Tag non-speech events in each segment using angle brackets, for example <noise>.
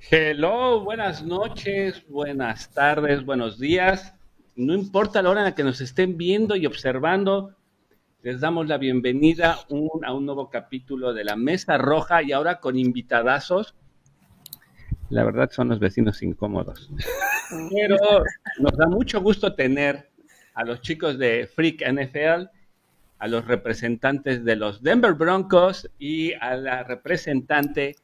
Hello, buenas noches, buenas tardes, buenos días. No importa la hora en la que nos estén viendo y observando, les damos la bienvenida a un nuevo capítulo de la Mesa Roja y ahora con invitadazos. La verdad son los vecinos incómodos. Pero nos da mucho gusto tener a los chicos de Freak NFL, a los representantes de los Denver Broncos y a la representante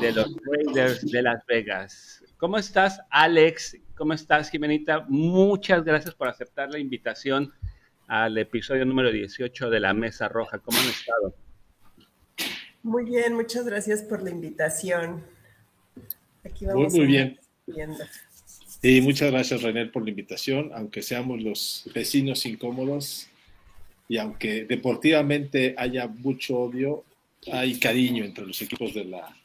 de los Raiders de Las Vegas. ¿Cómo estás, Alex? ¿Cómo estás, Jimenita? Muchas gracias por aceptar la invitación al episodio número 18 de la Mesa Roja. ¿Cómo han estado? Muy bien, muchas gracias por la invitación. Aquí vamos muy, bien. Y muchas gracias, René, por la invitación, aunque seamos los vecinos incómodos y aunque deportivamente haya mucho odio, hay cariño entre los equipos de la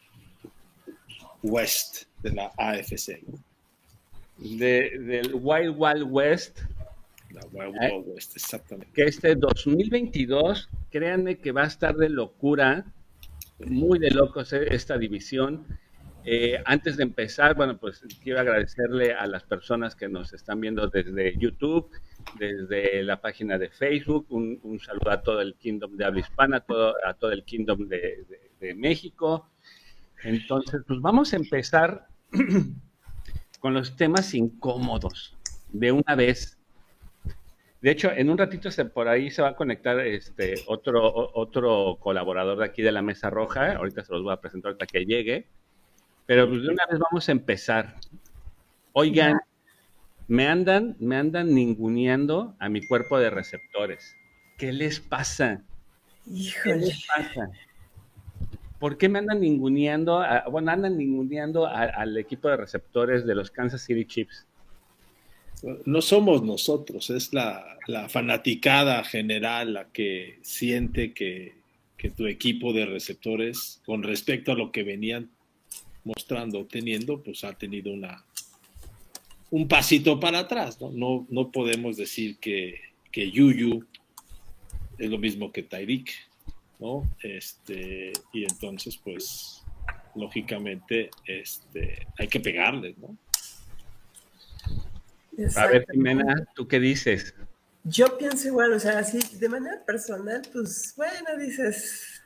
West, de la AFC. del Wild Wild West. La Wild eh, Wild West, exactamente. Que este 2022, créanme que va a estar de locura, muy de locos eh, esta división. Eh, antes de empezar, bueno, pues quiero agradecerle a las personas que nos están viendo desde YouTube, desde la página de Facebook. Un, saludo a todo el Kingdom de habla hispana, a todo, a todo el Kingdom de, de México. Entonces, pues vamos a empezar <clears throat> con los temas incómodos de una vez. De hecho, en un ratito se, por ahí se va a conectar este otro, otro colaborador de aquí de la Mesa Roja. Ahorita se los voy a presentar hasta que llegue. Pero pues de una vez vamos a empezar. Oigan, me andan, me andan ninguneando a mi cuerpo de receptores. ¿Qué les pasa? ¿Qué les pasa? ¿Por qué me andan ninguneando? bueno, andan ninguneando al equipo de receptores de los Kansas City Chiefs. No somos nosotros, es la, fanaticada general la que siente que, que, tu equipo de receptores, con respecto a lo que venían mostrando, teniendo, pues ha tenido una, un pasito para atrás. No, no, podemos decir que, que Yuyu es lo mismo que Tyreek. ¿No? Este, y entonces, pues, lógicamente, este, hay que pegarles, ¿no? A ver, Jimena, ¿tú qué dices? Yo pienso igual, o sea, así de manera personal, pues, bueno, dices,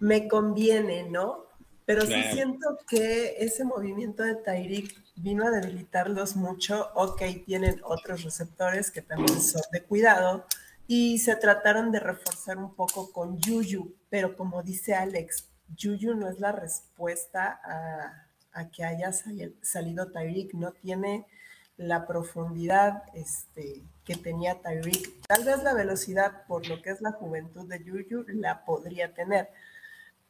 me conviene, ¿no? Pero sí siento que ese movimiento de Tyreek vino a debilitarlos mucho. Ok, tienen otros receptores que también son de cuidado, y se trataron de reforzar un poco con Yuyu, pero como dice Alex, Yuyu no es la respuesta a, que haya salido Tyreek, no tiene la profundidad este, que tenía Tyreek. Tal vez la velocidad, por lo que es la juventud de Yuyu, la podría tener,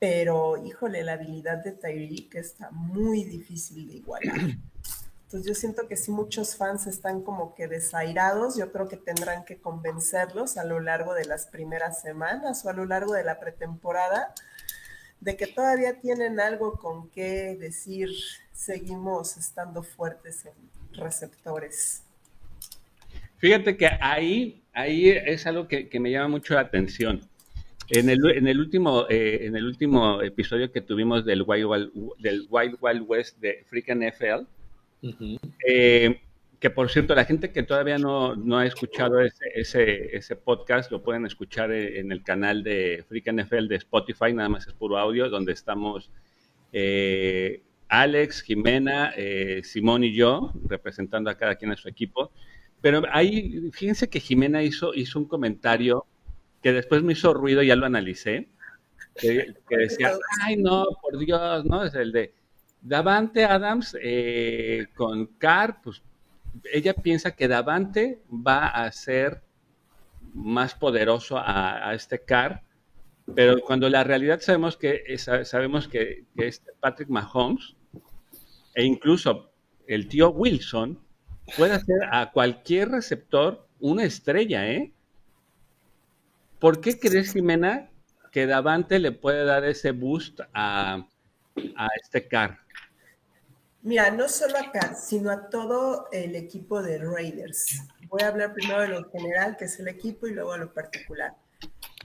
pero híjole, la habilidad de Tyreek está muy difícil de igualar. Entonces yo siento que si muchos fans están como que desairados, yo creo que tendrán que convencerlos a lo largo de las primeras semanas o a lo largo de la pretemporada de que todavía tienen algo con qué decir, seguimos estando fuertes en receptores. Fíjate que ahí, ahí es algo que, me llama mucho la atención. En el, en el último, eh, en el último episodio que tuvimos del Wild, del Wild Wild West de Freak NFL, eh, que por cierto, la gente que todavía no, ha escuchado ese, ese, podcast lo pueden escuchar en el canal de Freak NFL de Spotify, nada más es puro audio, donde estamos eh, Alex, Jimena, eh, Simón y yo, representando a cada quien a su equipo. Pero ahí, fíjense que Jimena hizo, hizo un comentario que después me hizo ruido, ya lo analicé, que, que decía, <laughs> ay no, por Dios, ¿no? Es el de, Davante Adams eh, con Carr, pues ella piensa que Davante va a ser más poderoso a, este Carr, pero cuando la realidad sabemos que sabemos que, Patrick Mahomes e incluso el tío Wilson puede hacer a cualquier receptor una estrella, ¿eh? ¿Por qué crees, Jimena, que Davante le puede dar ese boost a, a este Carr? Mira, no solo acá, sino a todo el equipo de Raiders. Voy a hablar primero de lo general, que es el equipo, y luego a lo particular.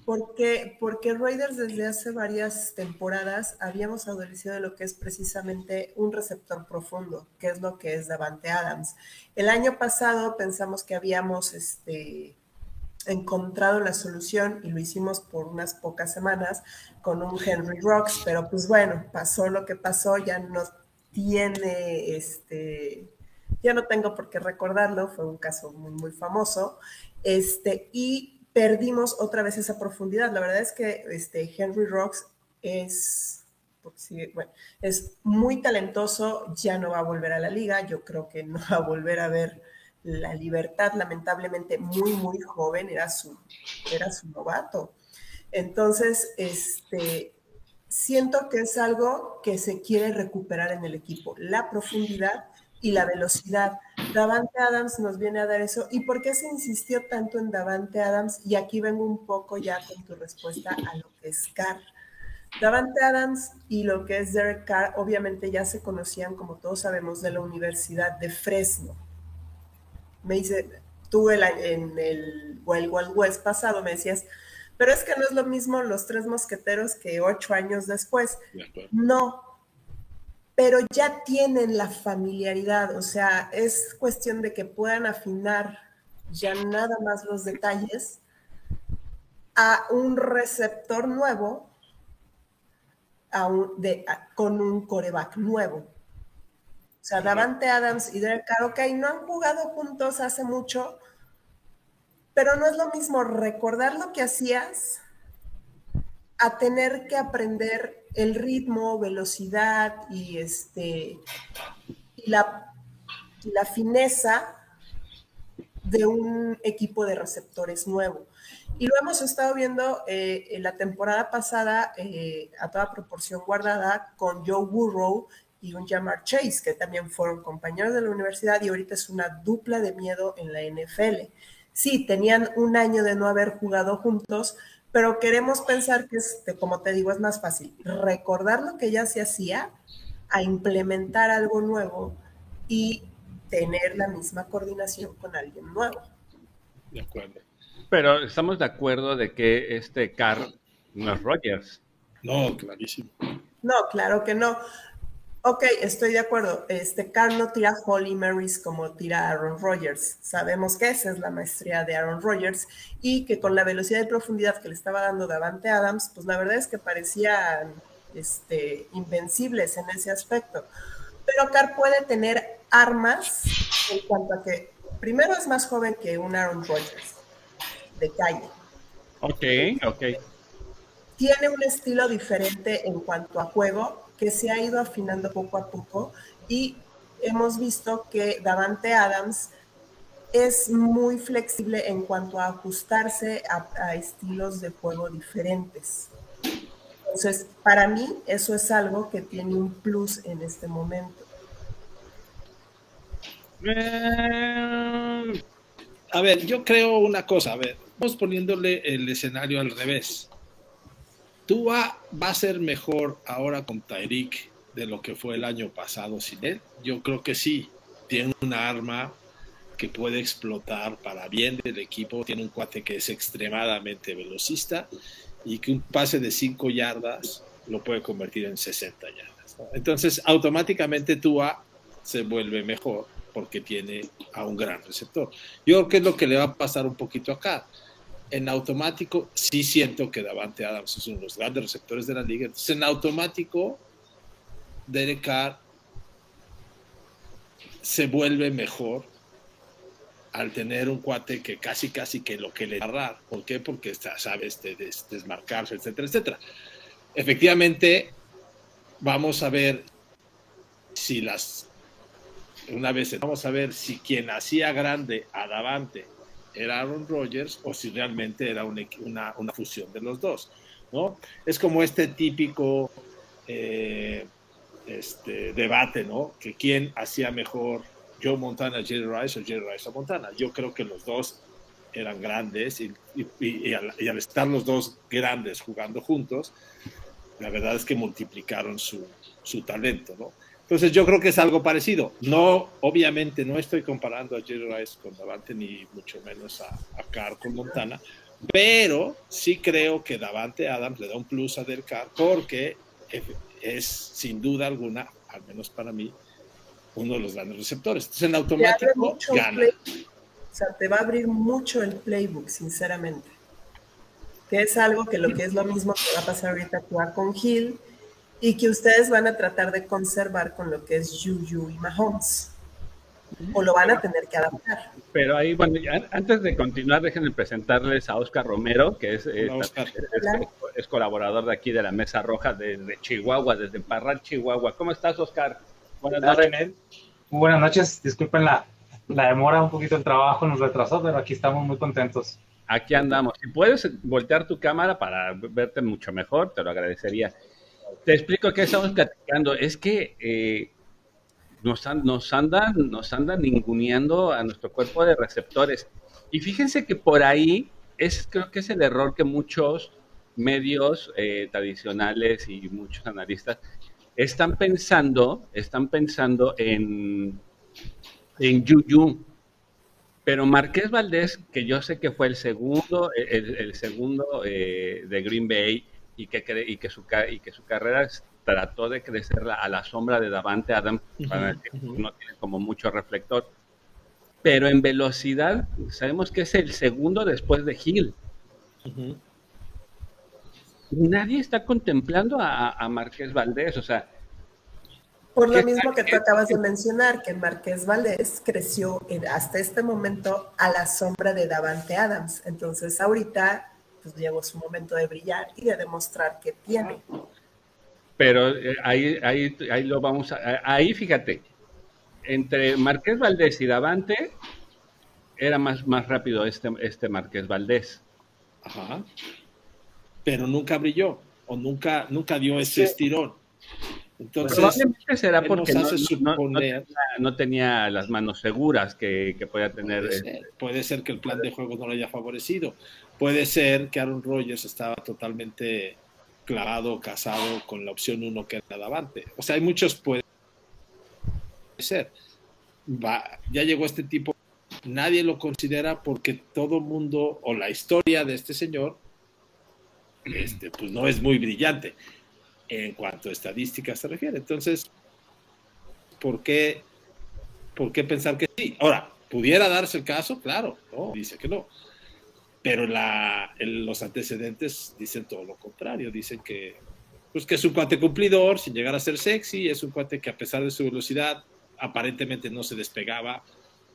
Porque, porque Raiders desde hace varias temporadas habíamos adolecido de lo que es precisamente un receptor profundo, que es lo que es Davante Adams. El año pasado pensamos que habíamos este, encontrado la solución y lo hicimos por unas pocas semanas con un Henry Rocks, pero pues bueno, pasó lo que pasó, ya no tiene este, ya no tengo por qué recordarlo, fue un caso muy, muy famoso, este, y perdimos otra vez esa profundidad. La verdad es que este, Henry Rocks es, bueno, es muy talentoso, ya no va a volver a la liga, yo creo que no va a volver a ver la libertad, lamentablemente muy, muy joven, era su, era su novato. Entonces, este, siento que es algo que se quiere recuperar en el equipo, la profundidad y la velocidad. Davante Adams nos viene a dar eso. ¿Y por qué se insistió tanto en Davante Adams? Y aquí vengo un poco ya con tu respuesta a lo que es Carr. Davante Adams y lo que es Derek Carr, obviamente ya se conocían, como todos sabemos, de la Universidad de Fresno. Me dice, tú el, en el Wild West pasado me decías, pero es que no es lo mismo los tres mosqueteros que ocho años después. No, pero ya tienen la familiaridad, o sea, es cuestión de que puedan afinar ya nada más los detalles a un receptor nuevo con un coreback nuevo. O sea, Davante Adams y Derek Carr, ok, no han jugado juntos hace mucho, pero no es lo mismo recordar lo que hacías a tener que aprender el ritmo, velocidad y, este, y la, la fineza de un equipo de receptores nuevo. Y lo hemos estado viendo eh, en la temporada pasada eh, a toda proporción guardada con Joe Burrow y un Jamar Chase, que también fueron compañeros de la universidad y ahorita es una dupla de miedo en la NFL. Sí, tenían un año de no haber jugado juntos, pero queremos pensar que, este, como te digo, es más fácil recordar lo que ya se hacía a implementar algo nuevo y tener la misma coordinación con alguien nuevo. De acuerdo. Pero estamos de acuerdo de que este Carr no es Rogers. No, clarísimo. No, claro que no. Ok, estoy de acuerdo. Este Carl no tira Holy Marys como tira Aaron Rodgers. Sabemos que esa es la maestría de Aaron Rodgers y que con la velocidad y profundidad que le estaba dando Davante Adams, pues la verdad es que parecían este, invencibles en ese aspecto. Pero Carr puede tener armas en cuanto a que primero es más joven que un Aaron Rodgers de calle. Ok, ok. Tiene un estilo diferente en cuanto a juego que se ha ido afinando poco a poco y hemos visto que Davante Adams es muy flexible en cuanto a ajustarse a, estilos de juego diferentes. Entonces, para mí eso es algo que tiene un plus en este momento. a ver, yo creo una cosa, a ver, vamos poniéndole el escenario al revés. ¿Tua va a ser mejor ahora con Tyreek de lo que fue el año pasado sin él? Yo creo que sí. Tiene una arma que puede explotar para bien del equipo. Tiene un cuate que es extremadamente velocista y que un pase de 5 yardas lo puede convertir en 60 yardas. Entonces, automáticamente Tua se vuelve mejor porque tiene a un gran receptor. Yo creo que es lo que le va a pasar un poquito acá en automático sí siento que Davante Adams es uno de los grandes receptores de la liga. Entonces, en automático, Derek Carr se vuelve mejor al tener un cuate que casi, casi que lo que le agarrar. ¿Por qué? Porque está, sabes desmarcarse, etcétera, etcétera. Efectivamente, vamos a ver si las. Una vez, vamos a ver si quien hacía grande a Davante era Aaron Rodgers o si realmente era una, una, fusión de los dos. ¿no? Es como este típico eh, este, debate, ¿no? Que quién hacía mejor Joe Montana, Jerry Rice o Jerry Rice a Montana. Yo creo que los dos eran grandes y, al, y, al, estar los dos grandes jugando juntos, la verdad es que multiplicaron su, su talento, ¿no? Entonces yo creo que es algo parecido. No, obviamente no estoy comparando a Jerry Rice con Davante ni mucho menos a, a Carr con Montana, Pero sí creo que Davante Adams le da un plus a Delcar porque es sin duda alguna, al menos para mí, uno de los grandes receptores. Entonces en automático gana. O sea, te va a abrir mucho el playbook, sinceramente. Que es algo que lo que es lo mismo que va a pasar ahorita con Hill y que ustedes van a tratar de conservar con lo que es Juju y Mahomes. O lo van a tener que adaptar. Pero ahí, bueno, antes de continuar, déjenme presentarles a Oscar Romero, que es, es, colaborador de aquí de la Mesa Roja desde Chihuahua, desde Parral, Chihuahua. ¿Cómo estás, Oscar? Buenas noches. Muy buenas noches. Disculpen la, la demora, un poquito el trabajo nos retrasó, pero aquí estamos muy contentos. Aquí andamos. Si puedes voltear tu cámara para verte mucho mejor, te lo agradecería. Te explico qué estamos platicando. Es que eh, nos, nos, andan, nos andan ninguneando a nuestro cuerpo de receptores. Y fíjense que por ahí es, creo que es el error que muchos medios eh, tradicionales y muchos analistas están pensando, están pensando en en Yuyu. Pero Marqués Valdés, que yo sé que fue el segundo, el, segundo eh, de Green Bay y que, y, que su, y que su carrera trató de crecer a la sombra de Davante Adam, para que no tiene como mucho reflector. Pero en velocidad, sabemos que es el segundo después de Hill. Nadie está contemplando a, a Marqués Valdés, o sea, por lo mismo que tú acabas de mencionar, que Marqués Valdés creció hasta este momento a la sombra de Davante Adams. Entonces ahorita pues llegó su momento de brillar y de demostrar que tiene. Pero eh, ahí, ahí, ahí lo vamos a... Ahí fíjate, entre Marqués Valdés y Davante era más, más rápido este, este Marqués Valdés. Ajá. Pero nunca brilló o nunca, nunca dio ese estirón. Entonces, Probablemente será porque no, tenía, las manos seguras que, podía tener. Este, puede ser, que el plan de juego no le haya favorecido. Puede ser que Aaron Rodgers estaba totalmente clavado, casado con la opción uno que era Davante. O sea, hay muchos puede ser. Ya llegó este tipo, nadie lo considera porque todo mundo, o la historia de este señor, este, pues no es muy brillante en cuanto a estadísticas se refiere. Entonces, ¿por qué, ¿por qué pensar que sí? Ahora, ¿pudiera darse el caso? Claro, no, dice que no. Pero la, los antecedentes dicen todo lo contrario, dicen que, pues que es un cuate cumplidor sin llegar a ser sexy, es un cuate que a pesar de su velocidad aparentemente no se despegaba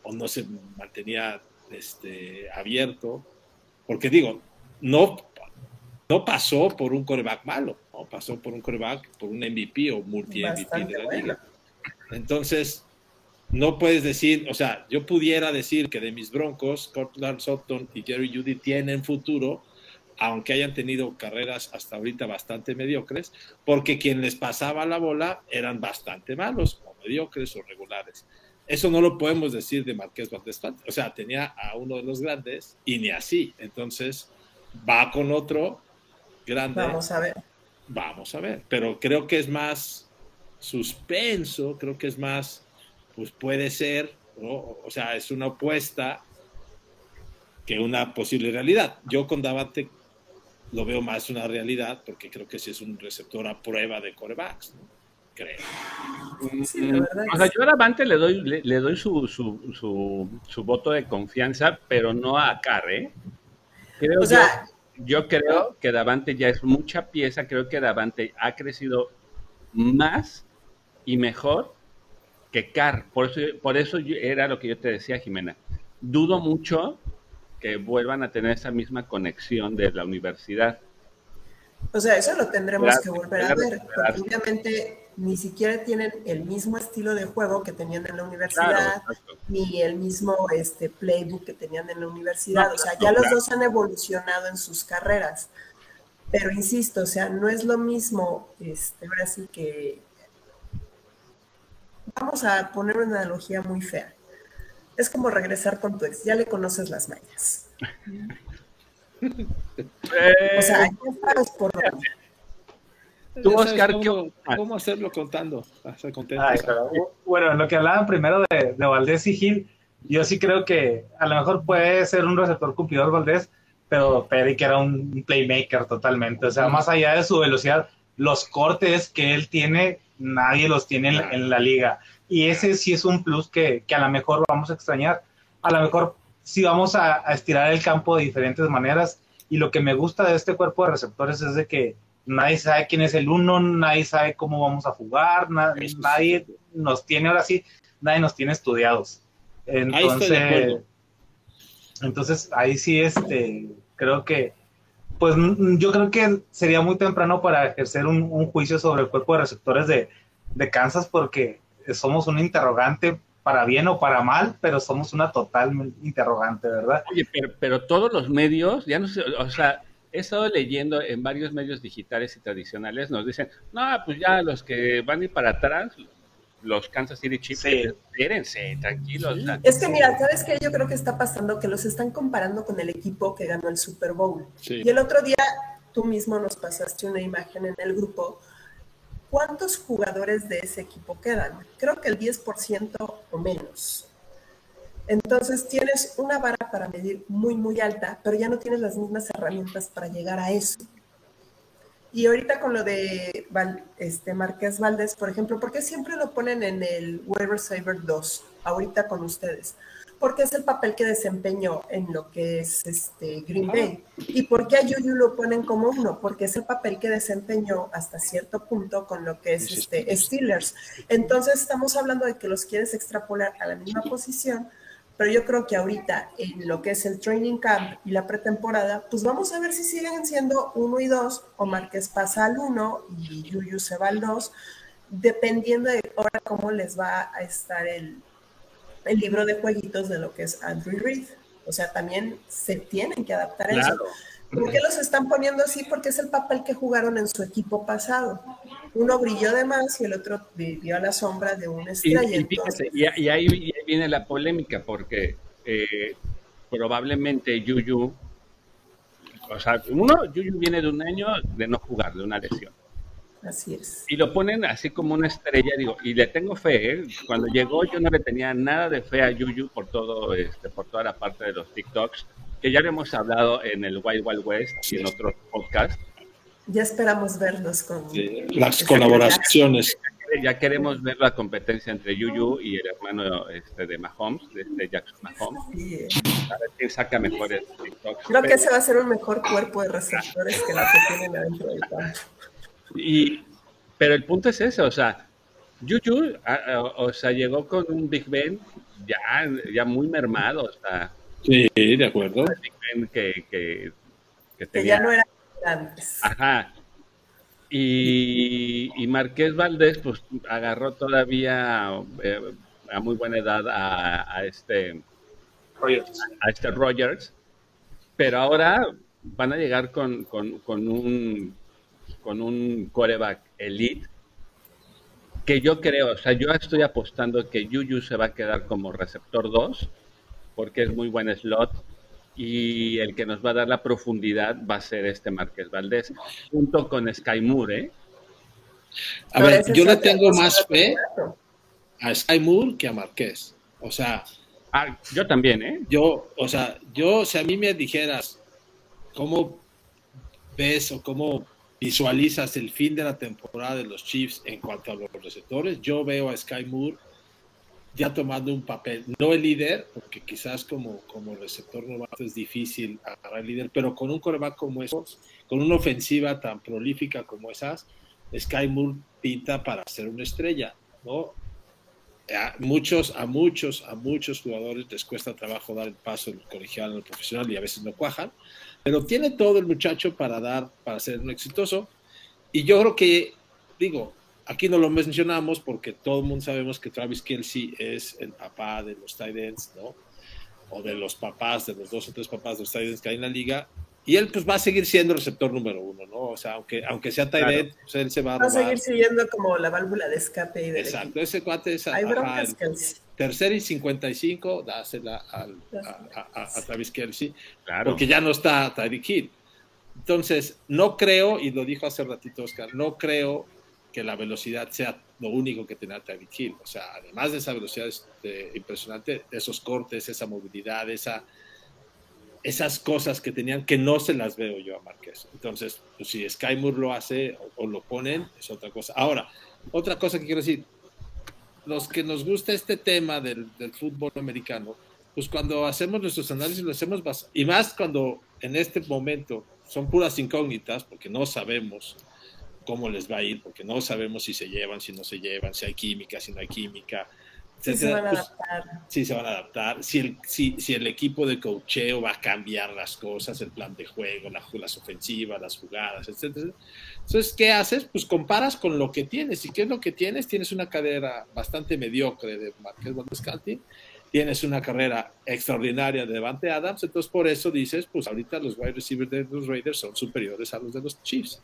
o no se mantenía este, abierto, porque digo, no, no pasó por un coreback malo pasó por un coreback, por un MVP o multi-MVP de la liga. Entonces, no puedes decir, o sea, yo pudiera decir que de mis broncos, Cortland Sutton y Jerry Judy tienen futuro, aunque hayan tenido carreras hasta ahorita bastante mediocres, porque quien les pasaba la bola eran bastante malos, o mediocres o regulares. Eso no lo podemos decir de Marqués Valdés. O sea, tenía a uno de los grandes y ni así. Entonces, va con otro grande. Vamos a ver. Vamos a ver, pero creo que es más suspenso, creo que es más, pues puede ser, o sea, es una opuesta que una posible realidad. Yo con Davante lo veo más una realidad porque creo que sí es un receptor a prueba de corebacks, creo. o sea, yo a Davante le doy, le, doy su, su, su, voto de confianza, pero no a Carre. ¿eh? Creo o sea, yo creo que Davante ya es mucha pieza, creo que Davante ha crecido más y mejor que Carr. Por eso, por eso era lo que yo te decía, Jimena. Dudo mucho que vuelvan a tener esa misma conexión de la universidad. O sea, eso lo tendremos que volver a ver, porque obviamente ni siquiera tienen el mismo estilo de juego que tenían en la universidad, ni el mismo este, playbook que tenían en la universidad. o sea, ya los dos han evolucionado en sus carreras. Pero insisto, o sea, no es lo mismo, este, ahora sí que... Vamos a poner una analogía muy fea. Es como regresar con tu ex, ya le conoces las mañas. o sea, ya sabes por dónde. Tú, Oscar, cómo, hacerlo contando? bueno, lo que hablaban primero de, Valdés y Gil, yo sí creo que a lo mejor puede ser un receptor cumplidor Valdés, pero Peric era un playmaker totalmente. O sea, más allá de su velocidad, los cortes que él tiene, nadie los tiene en, la liga. Y ese sí es un plus que, a lo mejor vamos a extrañar. A lo mejor sí vamos a, estirar el campo de diferentes maneras. Y lo que me gusta de este cuerpo de receptores es de que nadie sabe quién es el uno, nadie sabe cómo vamos a jugar, nadie nos tiene ahora sí, nadie nos tiene estudiados. Entonces, entonces ahí sí, este, creo que, pues yo creo que sería muy temprano para ejercer un, juicio sobre el cuerpo de receptores de, de, Kansas porque somos un interrogante para bien o para mal, pero somos una total interrogante, ¿verdad? Oye, pero, pero todos los medios, ya no sé, o sea, he estado leyendo en varios medios digitales y tradicionales, nos dicen, no, pues ya los que van a ir para atrás, los Kansas City Chiefs, espérense, tranquilos. Es que mira, ¿sabes qué? Yo creo que está pasando que los están comparando con el equipo que ganó el Super Bowl. Y el otro día tú mismo nos pasaste una imagen en el grupo. ¿Cuántos jugadores de ese equipo quedan? Creo que el 10% o menos. Entonces tienes una vara para medir muy, muy alta, pero ya no tienes las mismas herramientas para llegar a eso. Y ahorita con lo de este Marqués Valdés, por ejemplo, ¿por qué siempre lo ponen en el Weber Saber 2, ahorita con ustedes? Porque es el papel que desempeñó en lo que es este Green Bay. ¿Y por qué a Yuyu lo ponen como uno? Porque es el papel que desempeñó hasta cierto punto con lo que es este Steelers. Entonces estamos hablando de que los quieres extrapolar a la misma posición, pero yo creo que ahorita en lo que es el training camp y la pretemporada, pues vamos a ver si siguen siendo uno y dos, o Márquez pasa al uno y Yuyu se va al dos, dependiendo de ahora cómo les va a estar el, el libro de jueguitos de lo que es Andrew Reid. O sea, también se tienen que adaptar a eso. ¿Por qué los están poniendo así? Porque es el papel que jugaron en su equipo pasado. Uno brilló de más y el otro vivió a la sombra de un estrella. Y, ahí, viene la polémica, porque eh, probablemente Yuyu, o sea, uno, Yuyu viene de un año de no jugar, de una lesión. Así es. Y lo ponen así como una estrella, digo, y le tengo fe, ¿eh? Cuando llegó yo no le tenía nada de fe a Yuyu por todo, este, por toda la parte de los TikToks que ya hemos hablado en el Wild Wild West y en otros podcasts. Ya esperamos verlos con las colaboraciones. Ya queremos ver la competencia entre Yuyu y el hermano este, de Mahomes, de este Jackson Mahomes. A ver quién saca mejores TikToks. Creo que ese va a ser un mejor cuerpo de receptores que la que tienen adentro del campo. Y, pero el punto es ese, o sea, Yuyu, o sea, llegó con un Big Ben ya, ya muy mermado, o sea, Sí, de acuerdo. Que, que, que, ya no era antes. Ajá. Y, y, Marqués Valdés, pues agarró todavía eh, a muy buena edad a, este Rogers. A, este Rogers, pero ahora van a llegar con, con, con un con un coreback elite que yo creo, o sea, yo estoy apostando que Yuyu se va a quedar como receptor 2 porque es muy buen slot y el que nos va a dar la profundidad va a ser este Márquez Valdés, junto con Sky Moore. ¿eh? A ver, yo le tengo más fe a Sky Moore que a Márquez. O sea. Ah, yo también, ¿eh? Yo, o sea, yo, si a mí me dijeras cómo ves o cómo visualizas el fin de la temporada de los Chiefs en cuanto a los receptores, yo veo a Sky Moore ya tomando un papel, no el líder, porque quizás como, como receptor novato es difícil agarrar el líder, pero con un coreback como esos, con una ofensiva tan prolífica como esas, Sky Moore pinta para ser una estrella, ¿no? A muchos, a muchos, a muchos jugadores les cuesta trabajo dar el paso del colegial al profesional y a veces no cuajan, pero tiene todo el muchacho para dar, para ser un exitoso. Y yo creo que, digo, Aquí no lo mencionamos porque todo el mundo sabemos que Travis Kelsey es el papá de los tight ends, ¿no? O de los papás, de los dos o tres papás de los tight ends que hay en la liga. Y él pues va a seguir siendo el receptor número uno, ¿no? O sea, aunque, aunque sea tight end, pues, él se va a... Va a seguir siendo como la válvula de escape y de Exacto, ese cuate es... Hay broncas, Tercer y 55, dásela al, a, a, Travis Kelsey, claro. porque ya no está Tyreek Hill. Entonces, no creo, y lo dijo hace ratito Oscar, no creo que la velocidad sea lo único que tenga Tyreek Hill. O sea, además de esa velocidad este, impresionante, esos cortes, esa movilidad, esa esas cosas que tenían que no se las veo yo a Márquez. Entonces, pues, si Sky Moore lo hace o, lo ponen, es otra cosa. Ahora, otra cosa que quiero decir, los que nos gusta este tema del, del fútbol americano, pues cuando hacemos nuestros análisis lo hacemos más, y más cuando en este momento son puras incógnitas, porque no sabemos cómo les va a ir, porque no sabemos si se llevan, si no se llevan, si hay química, si no hay química, Sí, se van a pues, adaptar. Sí, se van a adaptar. Si el, si, si el equipo de cocheo va a cambiar las cosas, el plan de juego, las ofensivas, las jugadas, etc. Entonces, ¿qué haces? Pues comparas con lo que tienes. ¿Y qué es lo que tienes? Tienes una carrera bastante mediocre de Marqués Valdescanti, tienes una carrera extraordinaria de Devante Adams, entonces por eso dices, pues ahorita los wide receivers de los Raiders son superiores a los de los Chiefs.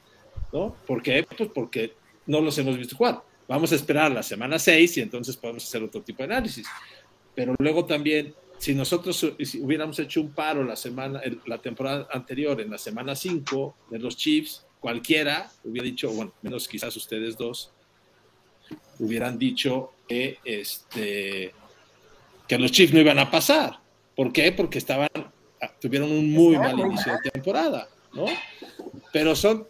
¿No? ¿Por qué? Pues porque no los hemos visto jugar Vamos a esperar la semana 6 y entonces podemos hacer otro tipo de análisis. Pero luego también, si nosotros hubiéramos hecho un paro la semana, la temporada anterior, en la semana 5 de los Chiefs, cualquiera hubiera dicho, bueno, menos quizás ustedes dos, hubieran dicho que, este, que los Chiefs no iban a pasar. ¿Por qué? Porque estaban, tuvieron un muy mal inicio de temporada, ¿no? Pero son,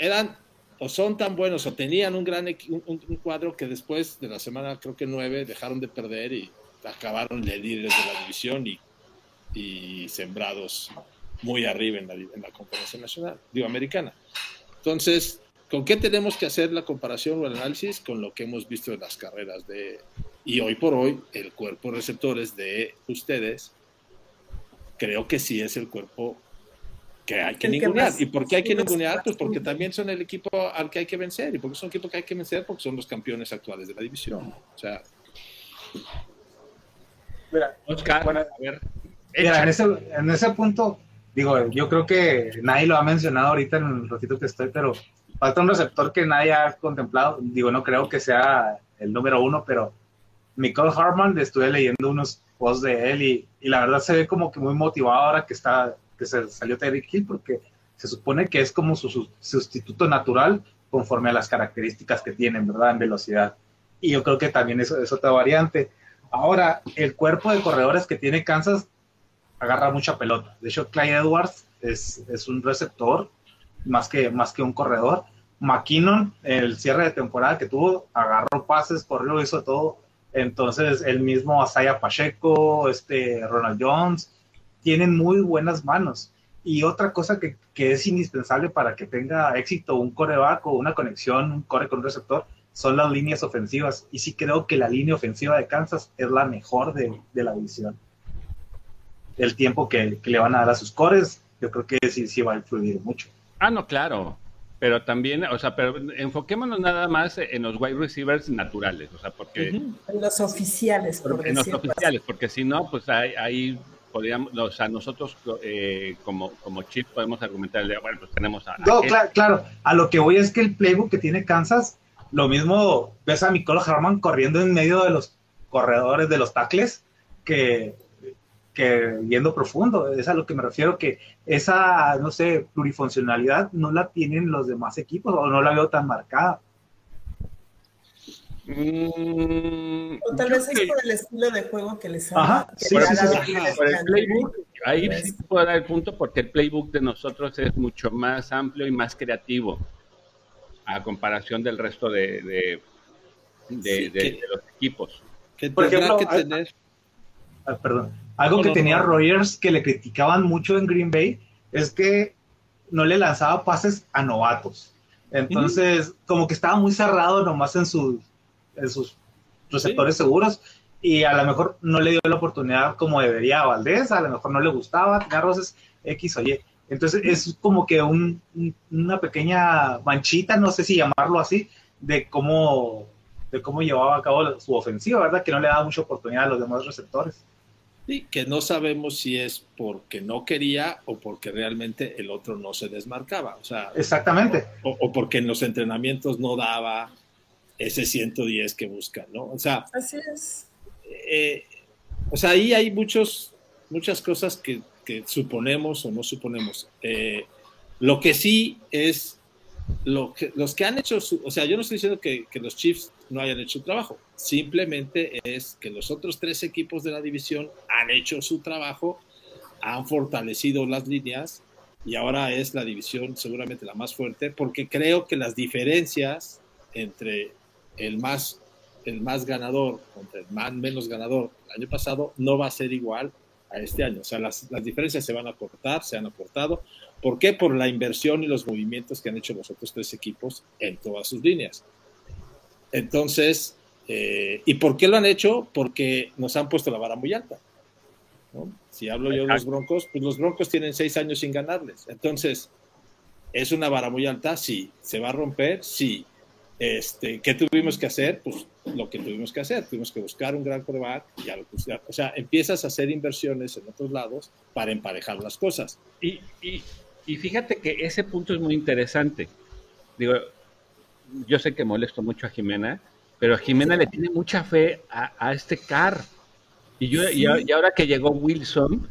eran o son tan buenos o tenían un gran un, cuadro que después de la semana creo que nueve dejaron de perder y acabaron de líderes de la división y, y sembrados muy arriba en la, en nacional, digo, americana. Entonces, ¿con qué tenemos que hacer la comparación o el análisis? Con lo que hemos visto en las carreras de, y hoy por hoy, el cuerpo receptores de ustedes, creo que sí es el cuerpo que hay que ningunear. ¿Y por qué hay que ningunear? Pues porque también son el equipo al que hay que vencer. ¿Y porque son el equipo que hay que vencer? Porque son los campeones actuales de la división. O sea. Mira, Oscar, bueno, a ver. Mira, en ese, en ese punto, digo, yo creo que nadie lo ha mencionado ahorita en el ratito que estoy, pero falta un receptor que nadie ha contemplado. Digo, no creo que sea el número uno, pero Michael Harman, estuve leyendo unos posts de él y, y la verdad se ve como que muy motivado ahora que está que se salió Terry Hill porque se supone que es como su, sustituto natural conforme a las características que tienen, ¿verdad? En velocidad. Y yo creo que también eso es otra variante. Ahora, el cuerpo de corredores que tiene Kansas agarra mucha pelota. De hecho, Clyde Edwards es, es un receptor más que, más que un corredor. McKinnon, el cierre de temporada que tuvo, agarró pases, corrió, hizo todo. Entonces, el mismo Asaya Pacheco, este Ronald Jones, tienen muy buenas manos. Y otra cosa que, que, es indispensable para que tenga éxito un coreback o una conexión, un core con un receptor, son las líneas ofensivas. Y sí creo que la línea ofensiva de Kansas es la mejor de, de la división. El tiempo que, que, le van a dar a sus cores, yo creo que sí, sí va a influir mucho. Ah, no, claro. Pero también, o sea, pero enfoquémonos nada más en los wide receivers naturales, o sea, porque... En los oficiales, por En los oficiales, porque si no, pues hay, hay podríamos, o sea, nosotros eh, como, como chip podemos argumentar, bueno, pues tenemos a... No, claro, claro, a lo que voy es que el playbook que tiene Kansas, lo mismo ves a Nicolo Harman corriendo en medio de los corredores, de los tackles, que, que yendo profundo, es a lo que me refiero, que esa, no sé, plurifuncionalidad no la tienen los demás equipos o no la veo tan marcada. Mm, o tal vez es por el estilo de juego que les ha sí, por el playbook, ahí sí puedo dar el punto porque el playbook de nosotros es mucho más amplio y más creativo a comparación del resto de, de, los equipos. por ejemplo, que tener... Ah, perdón. Algo que tenía Rogers que le criticaban mucho en Green Bay es que no le lanzaba pases a novatos. Entonces, como que estaba muy cerrado nomás en sus en sus receptores seguros y a lo mejor no le dio la oportunidad como debería a Valdés, a lo mejor no le gustaba, tenía roces X o Y. Entonces es como que un, una pequeña manchita, no sé si llamarlo así, de cómo, de cómo llevaba a cabo su ofensiva, ¿verdad? Que no le daba mucha oportunidad a los demás receptores. Sí, que no sabemos si es porque no quería o porque realmente el otro no se desmarcaba. O sea, Exactamente. O, o porque en los entrenamientos no daba ese 110 que buscan, ¿no? O sea, así es. Eh, o sea, ahí hay muchos, muchas cosas que, que suponemos o no suponemos. Eh, lo que sí es, lo que, los que han hecho, su, o sea, yo no estoy diciendo que, que, los Chiefs no hayan hecho su trabajo, simplemente es que los otros tres equipos de la división han hecho su trabajo han fortalecido las líneas y ahora es la división seguramente la más fuerte, porque creo que las diferencias entre el más, el más ganador contra el más menos ganador el año pasado no va a ser igual a este año. O sea, las, las diferencias se van a cortar, se han acortado. ¿Por qué? Por la inversión y los movimientos que han hecho los otros tres equipos en todas sus líneas. Entonces, eh, ¿y por qué lo han hecho? Porque nos han puesto la vara muy alta. Si hablo yo de los Broncos, pues los Broncos tienen seis años sin ganarles. Entonces, ¿es una vara muy alta? Sí. ¿Se va a romper? Sí. Este, ¿Qué tuvimos que hacer? Pues lo que tuvimos que hacer. Tuvimos que buscar un gran coreback. Ya lo, o sea, empiezas a hacer inversiones en otros lados para emparejar las cosas. Y, y, y fíjate que ese punto es muy interesante. Digo, yo sé que molesto mucho a Jimena, pero Jimena le tiene mucha fe a, a este car. Y, yo, y, ahora que llegó Wilson,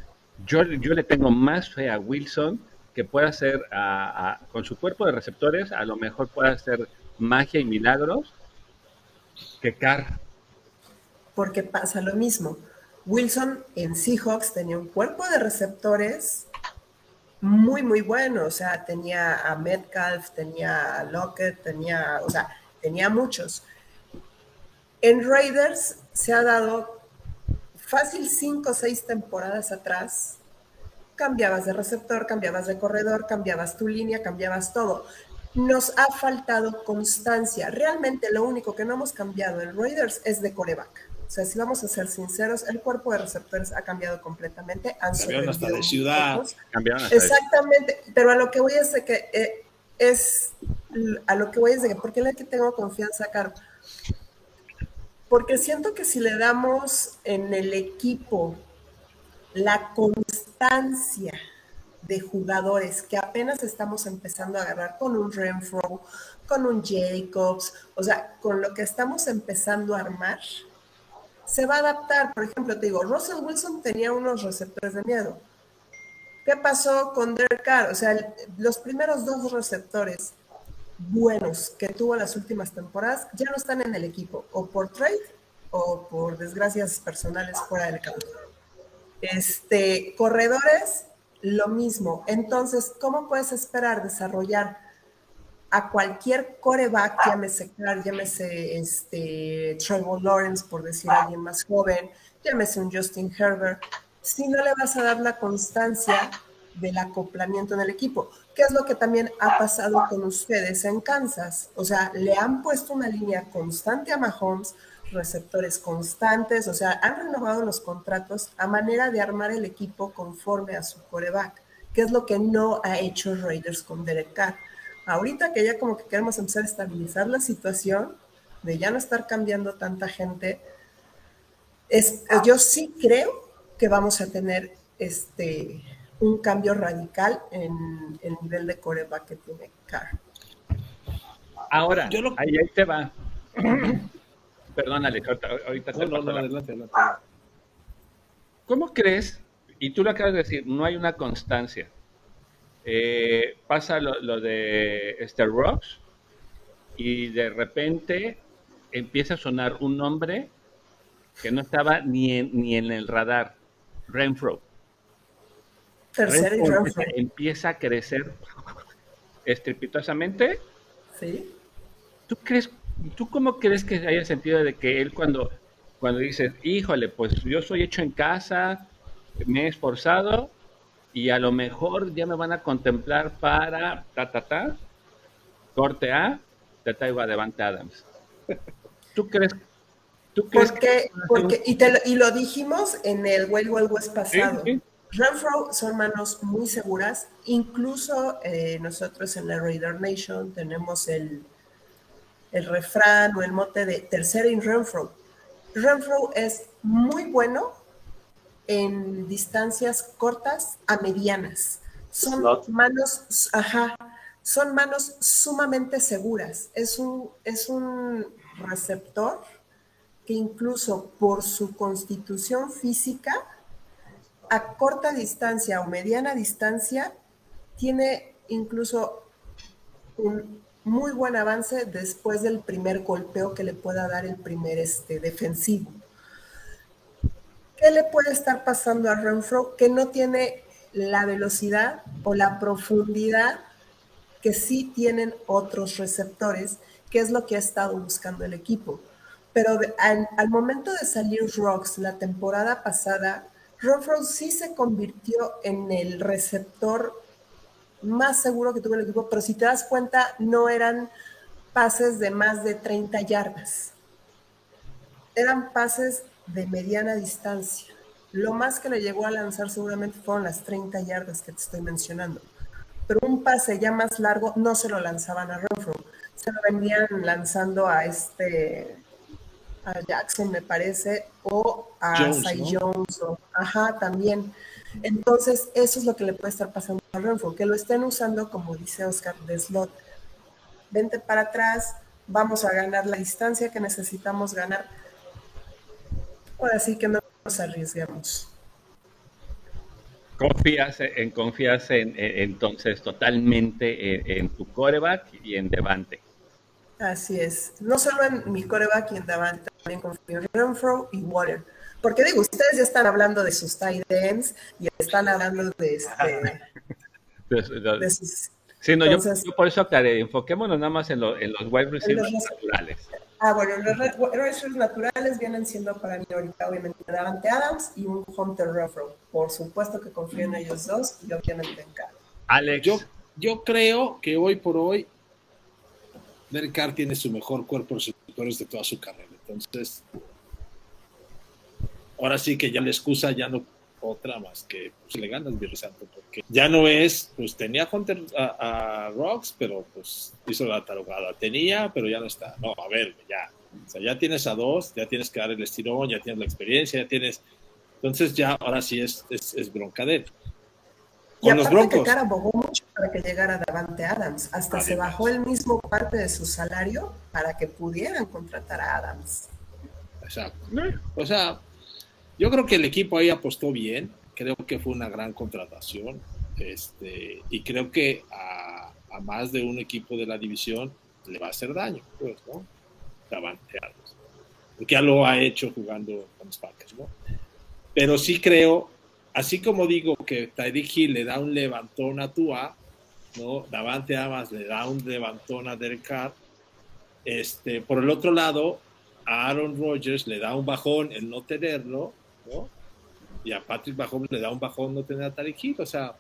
yo, yo le tengo más fe a Wilson que pueda hacer a, con su cuerpo de receptores, a lo mejor pueda hacer magia y milagros que Carr. Porque pasa lo mismo. Wilson en Seahawks tenía un cuerpo de receptores muy, muy bueno. O sea, tenía a Metcalf, tenía a Lockett, tenía, o sea, tenía muchos. En Raiders se ha dado fácil cinco o seis temporadas atrás. Cambiabas de receptor, cambiabas de corredor, cambiabas tu línea, cambiabas todo. Nos ha faltado constancia. Realmente lo único que no hemos cambiado en Raiders es de coreback. O sea, si vamos a ser sinceros, el cuerpo de receptores ha cambiado completamente. Han cambiaron hasta de ciudad. Exactamente, pero a lo que voy es de que eh, es a lo que voy es de que, ¿por qué le que tengo confianza, Caro? Porque siento que si le damos en el equipo la constancia de jugadores que apenas estamos empezando a agarrar con un Renfro, con un Jacobs, o sea, con lo que estamos empezando a armar, se va a adaptar. Por ejemplo, te digo, Russell Wilson tenía unos receptores de miedo. ¿Qué pasó con Derek Carr? O sea, los primeros dos receptores buenos que tuvo las últimas temporadas ya no están en el equipo, o por trade o por desgracias personales fuera del campo. Este, corredores, lo mismo. Entonces, ¿cómo puedes esperar desarrollar a cualquier coreback, llámese Clark, llámese este, Trevor Lawrence, por decir alguien más joven, llámese un Justin Herbert, si no le vas a dar la constancia del acoplamiento en el equipo, ¿Qué es lo que también ha pasado con ustedes en Kansas. O sea, le han puesto una línea constante a Mahomes, receptores constantes, o sea, han renovado los contratos a manera de armar el equipo conforme a su coreback, que es lo que no ha hecho Raiders con Derek Carr. Ahorita que ya como que queremos empezar a estabilizar la situación, de ya no estar cambiando tanta gente, es, yo sí creo que vamos a tener este un cambio radical en el nivel de coreback que tiene Carr. Ahora, ahí, te va. <clears throat> Perdón, Alex, ahorita, te no, adelante, adelante. ¿Cómo crees? Y tú lo acabas de decir, no hay una constancia. Eh, pasa lo, de este Rocks y de repente empieza a sonar un nombre que no estaba ni en, ni en el radar, Renfro. Renfro. Empieza a crecer estrepitosamente. Sí. ¿Tú crees, tú cómo crees que haya sentido de que él cuando, cuando dices, híjole, pues yo soy hecho en casa, me he esforzado, y a lo mejor ya me van a contemplar para ta ta ta corte A te traigo a Devante Adams ¿tú crees tú crees porque, porque y, te lo, y lo dijimos en el Wild Wild West pasado. Renfro son manos muy seguras. Incluso eh, nosotros en la Raider Nation tenemos el el refrán o el mote de tercera en Renfro Renfro es muy bueno en distancias cortas a medianas. Son manos, ajá, son manos sumamente seguras. Es un, es un receptor que incluso por su constitución física, a corta distancia o mediana distancia, tiene incluso un muy buen avance después del primer golpeo que le pueda dar el primer este, defensivo. ¿qué le puede estar pasando a Renfro que no tiene la velocidad o la profundidad que sí tienen otros receptores, que es lo que ha estado buscando el equipo? Pero al, momento de salir Rocks la temporada pasada, Renfro sí se convirtió en el receptor más seguro que tuvo el equipo, pero si te das cuenta, no eran pases de más de 30 yardas. Eran pases de mediana distancia. Lo más que le llegó a lanzar seguramente fueron las 30 yardas que te estoy mencionando. Pero un pase ya más largo no se lo lanzaban a Renfro, se lo venían lanzando a este a Jackson, me parece, o a Jones, Jones, ajá, también. Entonces, eso es lo que le puede estar pasando a Renfro, que lo estén usando, como dice Oscar, de slot. Vente para atrás, vamos a ganar la distancia que necesitamos ganar. Ahora sí que no nos arriesguemos. Confías en, confías en, entonces totalmente en, tu coreback y en Devante. Así es. No solo en mi coreback y en Devante, también confío en Renfro y Water. Porque digo, ustedes ya están hablando de sus tight ends y están hablando de, este, de, sus... Sí, no, yo, por eso aclaré, enfoquémonos nada más en, los wide receivers naturales. Ah, bueno, los wide receivers naturales vienen siendo para mí ahorita obviamente Davante Adams y un Hunter Renfro. Por supuesto que confío en ellos dos y obviamente en Carl. Alex. Yo, yo creo que hoy por hoy Derek Carr tiene su mejor cuerpo de receptores de toda su carrera. Entonces, ahora sí que ya la excusa ya no otra más que pues, le ganas mi Santo, porque ya no es, pues tenía Hunter a, Rocks, pero pues hizo la tarugada. Tenía, pero ya no está. No, a ver, ya. O sea, ya tienes a dos, ya tienes que dar el estirón, ya tienes la experiencia, ya tienes. Entonces ya ahora sí es, es, es bronca de él. Con y los broncos. que abogó mucho para que llegara Davante Adams. Hasta se bajó el mismo parte de su salario para que pudieran contratar a Adams. Exacto. O sea, yo creo que el equipo ahí apostó bien, creo que fue una gran contratación, este, y creo que a, más de un equipo de la división le va a hacer daño, pues, ¿no? Porque ya lo ha hecho jugando con los Packers, ¿no? Pero sí creo, así como digo que Tyreek Hill le da un levantón a Tua, ¿no? Davante Amas le da un levantón a Derek este, por el otro lado, a Aaron Rodgers le da un bajón el no tenerlo, y a Patrick Mahomes le da un bajón no tener a Tarek o sea,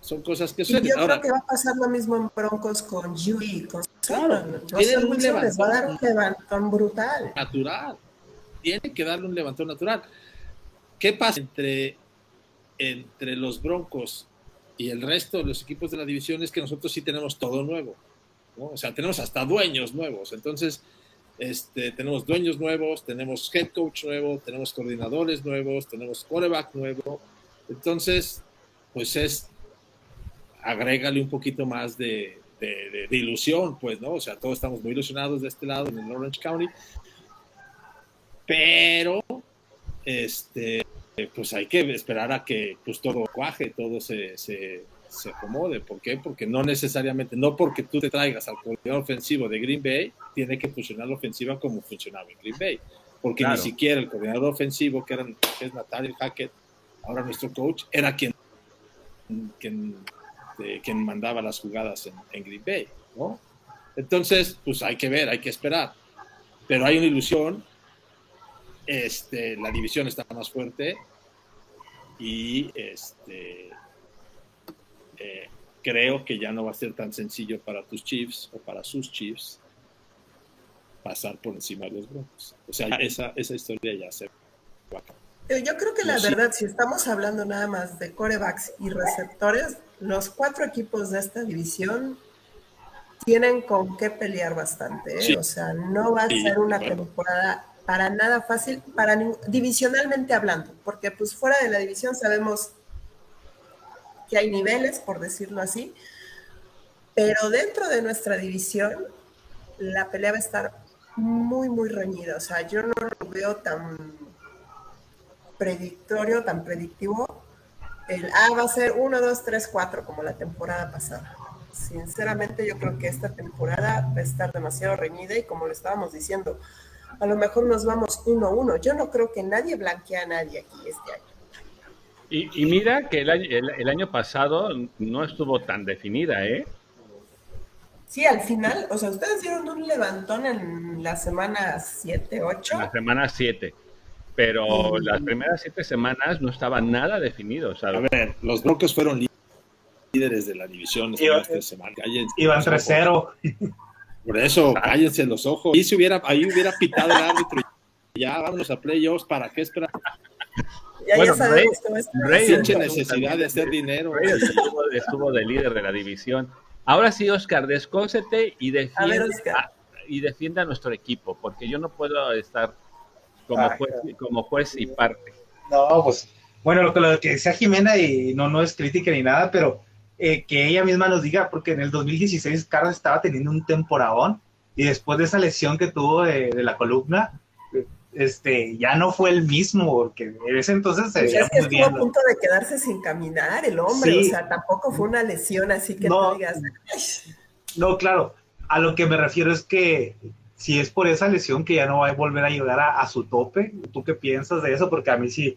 son cosas que suceden. yo creo que va a pasar lo mismo en Broncos con Yui, con claro, tienen un levantón, les va a dar un levantón brutal. Natural, tiene que darle un levantón natural. ¿Qué pasa entre, entre los Broncos y el resto de los equipos de la división? Es que nosotros sí tenemos todo nuevo, O sea, tenemos hasta dueños nuevos, entonces este, tenemos dueños nuevos, tenemos head coach nuevo, tenemos coordinadores nuevos, tenemos quarterback nuevo. Entonces, pues es, agrégale un poquito más de, de, ilusión, pues, ¿no? O sea, todos estamos muy ilusionados de este lado, en el Orange County. Pero, este, pues hay que esperar a que pues todo cuaje, todo se, se se acomode. ¿Por qué? Porque no necesariamente, no porque tú te traigas al coordinador ofensivo de Green Bay, tiene que funcionar la ofensiva como funcionaba en Green Bay. Porque ni siquiera el coordinador ofensivo, que, era, que es Natalia Hackett, ahora nuestro coach, era quien, quien, quien mandaba las jugadas en, en, Green Bay. ¿no? Entonces, pues hay que ver, hay que esperar. Pero hay una ilusión. Este, la división está más fuerte y este, eh, creo que ya no va a ser tan sencillo para tus Chiefs o para sus Chiefs pasar por encima de los Broncos. O sea, esa, esa historia ya se va Yo creo que la verdad, si estamos hablando nada más de corebacks y receptores, los cuatro equipos de esta división tienen con qué pelear bastante. ¿eh? O sea, no va a ser una temporada para nada fácil, para divisionalmente hablando, porque pues fuera de la división sabemos que hay niveles, por decirlo así, pero dentro de nuestra división la pelea va a estar muy, muy reñida. O sea, yo no lo veo tan predictorio, tan predictivo. El A va a ser 1, 2, 3, 4 como la temporada pasada. Sinceramente yo creo que esta temporada va a estar demasiado reñida y como lo estábamos diciendo, a lo mejor nos vamos uno a uno. Yo no creo que nadie blanquee a nadie aquí este año. Y, mira que el año, el, año pasado no estuvo tan definida, ¿eh? Sí, al final, o sea, ustedes dieron un levantón en la semana 7, 8. la semana 7. Pero las primeras siete semanas no estaba nada definido. A ver, los Broncos fueron líderes de la división esta semana. Iban 3-0. Por eso, cállense los ojos. Y si hubiera, ahí hubiera pitado el árbitro. Ya vámonos a playoffs, ¿para qué esperar? Ya, bueno, ya sabemos Rey, Rey necesidad de hacer dinero. Rey estuvo, de líder de la división. Ahora sí, Oscar, descóncete y defiende, a, y defiende a nuestro equipo, porque yo no puedo estar como, juez, como juez y parte. No, pues, bueno, lo que, lo que decía Jimena, y no, no es crítica ni nada, pero eh, que ella misma nos diga, porque en el 2016 Carlos estaba teniendo un temporadón y después de esa lesión que tuvo de, la columna, este, ya no fue el mismo, porque en ese entonces se pues es que estuvo a punto de quedarse sin caminar el hombre, o sea, tampoco fue una lesión así que no, digas. No, claro, a lo que me refiero es que si es por esa lesión que ya no va a volver a llegar a, su tope, ¿tú qué piensas de eso? Porque a mí sí,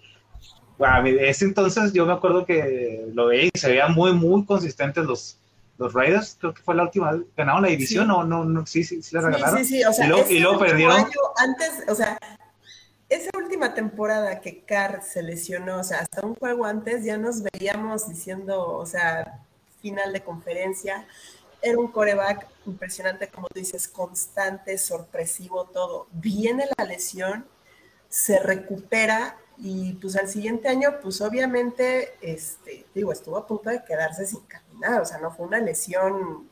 a mí, ese entonces yo me acuerdo que lo veía y se veían muy, muy consistentes los, los Raiders, creo que fue la última, ganaron la división, no, no, no, sí, sí, sí la regalaron. Sí, sí, o sea, y luego, perdieron. antes, o sea, esa última temporada que Carr se lesionó, o sea, hasta un juego antes ya nos veíamos diciendo, o sea, final de conferencia, era un coreback impresionante, como tú dices, constante, sorpresivo, todo. Viene la lesión, se recupera y pues al siguiente año, pues obviamente, este, digo, estuvo a punto de quedarse sin caminar, o sea, no fue una lesión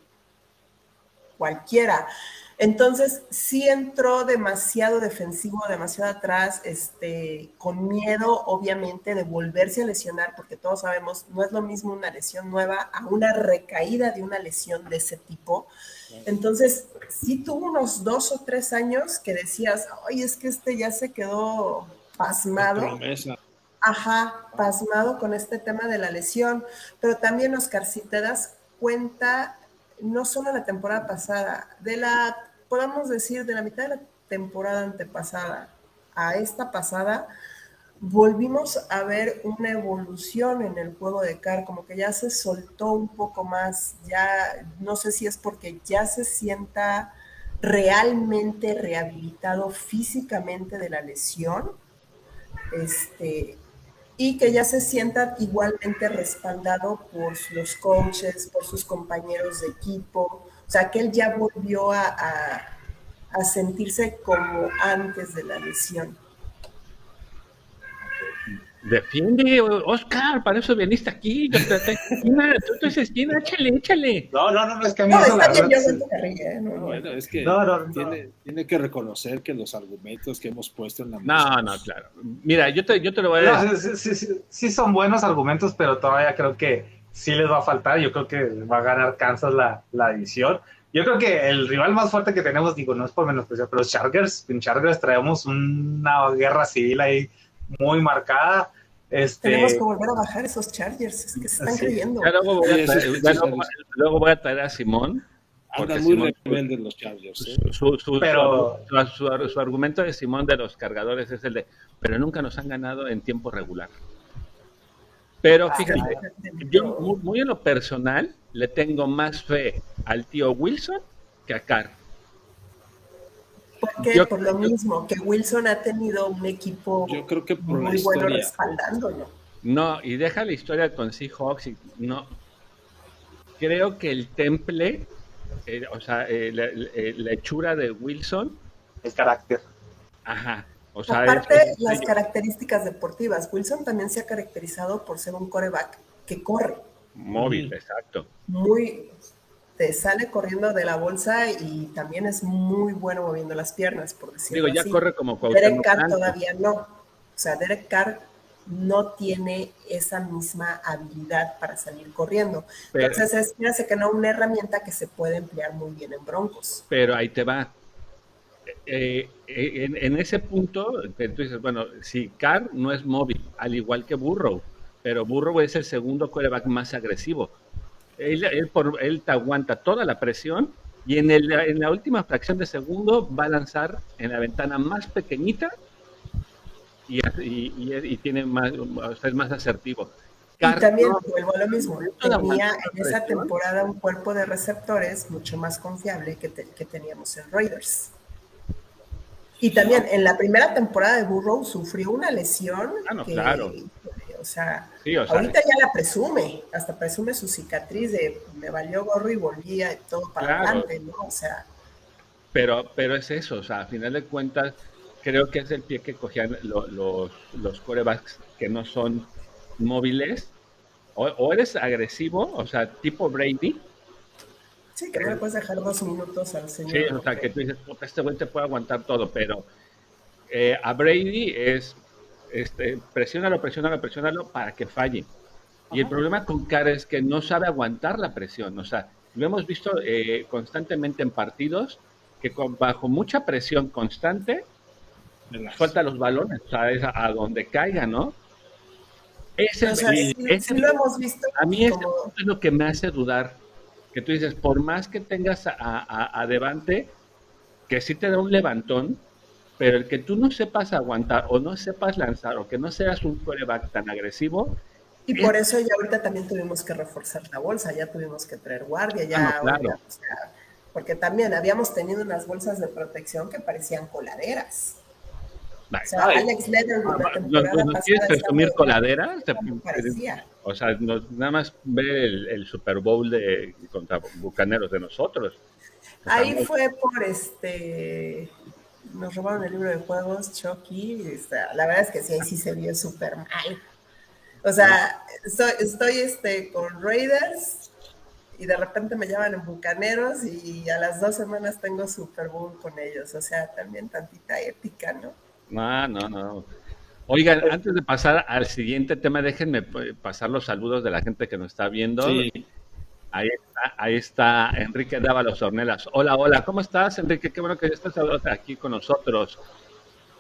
cualquiera. Entonces, sí entró demasiado defensivo, demasiado atrás, este, con miedo, obviamente, de volverse a lesionar, porque todos sabemos, no es lo mismo una lesión nueva a una recaída de una lesión de ese tipo. Entonces, sí tuvo unos dos o tres años que decías, ay, es que este ya se quedó pasmado. Ajá, pasmado con este tema de la lesión. Pero también, Oscar, si te das cuenta, no solo la temporada pasada, de la podamos decir, de la mitad de la temporada antepasada a esta pasada, volvimos a ver una evolución en el juego de Car, como que ya se soltó un poco más, ya no sé si es porque ya se sienta realmente rehabilitado físicamente de la lesión, este, y que ya se sienta igualmente respaldado por los coaches, por sus compañeros de equipo, sea, que él ya volvió a, a, sentirse como antes de la lesión. Defiende, Oscar, para eso viniste aquí. Tú, tú esquina, échale, échale. No, no, no, es que a mí no, eso la verdad. ¿eh? bueno, es que tiene, tiene, que reconocer que los argumentos que hemos puesto en la No, no, claro. Mira, yo te, yo te lo voy a decir. Sí, sí, sí, sí, son buenos argumentos, pero todavía creo que sí les va a faltar. Yo creo que va a ganar Kansas la, la división. Yo creo que el rival más fuerte que tenemos, digo, no es por menospreciar, pero los Chargers, en Chargers traemos una guerra civil ahí muy marcada. Este... Tenemos que volver a bajar esos Chargers, es que se están creyendo. luego, voy a traer, luego, voy a traer a Simón. Andan muy rebeldes los Chargers. ¿eh? Su, su, pero... Su, su, argumento de Simón de los cargadores es el de, pero nunca nos han ganado en tiempo regular. Pero ah, fíjate, yo muy, en lo personal le tengo más fe al tío Wilson que a Carr. ¿Por qué? por lo mismo, que Wilson ha tenido un equipo yo creo que por muy bueno respaldándolo. No, y deja la historia con Seahawks. Y no, creo que el temple, eh, o sea, eh, la, hechura de Wilson. El carácter. Ajá, Aparte, las características deportivas. Wilson también se ha caracterizado por ser un coreback que corre. Móvil, exacto. Muy, te sale corriendo de la bolsa y también es muy bueno moviendo las piernas, por decirlo Digo, ya corre como Derek Carr todavía no. O sea, Derek Carr no tiene esa misma habilidad para salir corriendo. Entonces, es, fíjate que no una herramienta que se puede emplear muy bien en Broncos. Pero ahí te va eh, eh, en, ese punto, tú dices, bueno, si Carr no es móvil, al igual que Burrow, pero Burrow es el segundo coreback más agresivo. Él, él, por, él te aguanta toda la presión y en, el, en la última fracción de segundo va a lanzar en la ventana más pequeñita y, y, tiene más, es más asertivo. y también vuelvo a lo mismo, tenía en esa temporada un cuerpo de receptores mucho más confiable que, que teníamos en Raiders. Y también en la primera temporada de Burrow sufrió una lesión. Ah, claro. O sea, ahorita ya la presume, hasta presume su cicatriz de me valió gorro y volvía todo para adelante, ¿no? O sea. Pero, pero es eso, o sea, a final de cuentas, creo que es el pie que cogían los, los corebacks que no son móviles. O, eres agresivo, o sea, tipo Brady. Sí, que no le puedes dejar dos minutos al señor. Sí, o sea, que tú dices, este güey te puede aguantar todo, pero eh, a Brady es este, presiónalo, presiónalo, presiónalo para que falle. Y el problema con Cara es que no sabe aguantar la presión. O sea, lo hemos visto eh, constantemente en partidos que con, bajo mucha presión constante suelta los balones, o sea, es a, donde caiga, ¿no? Ese, lo hemos visto. A mí es lo que me hace dudar. Que tú dices, por más que tengas a, a, a Devante, que sí te da un levantón, pero el que tú no sepas aguantar o no sepas lanzar o que no seas un coreback tan agresivo. Y por eso ya ahorita también tuvimos que reforzar la bolsa, ya tuvimos que traer guardia, ya. Ah, porque también habíamos tenido unas bolsas de protección que parecían coladeras. O sea, Alex Leather ¿No, quieres presumir coladeras? O sea, nada más ver el, Super Bowl de contra Bucaneros de nosotros. Ahí fue por este nos robaron el libro de juegos, Chucky, la verdad es que sí, ahí sí se vio súper mal. O sea, estoy, este, con Raiders y de repente me llaman en Bucaneros y a las dos semanas tengo Super Bowl con ellos. O sea, también tantita épica, ¿no? No, no, no. Oigan, antes de pasar al siguiente tema, déjenme pasar los saludos de la gente que nos está viendo. Sí. Ahí está, ahí está Enrique Dávalos Ornelas. Hola, hola, ¿cómo estás, Enrique? Qué bueno que estás aquí con nosotros.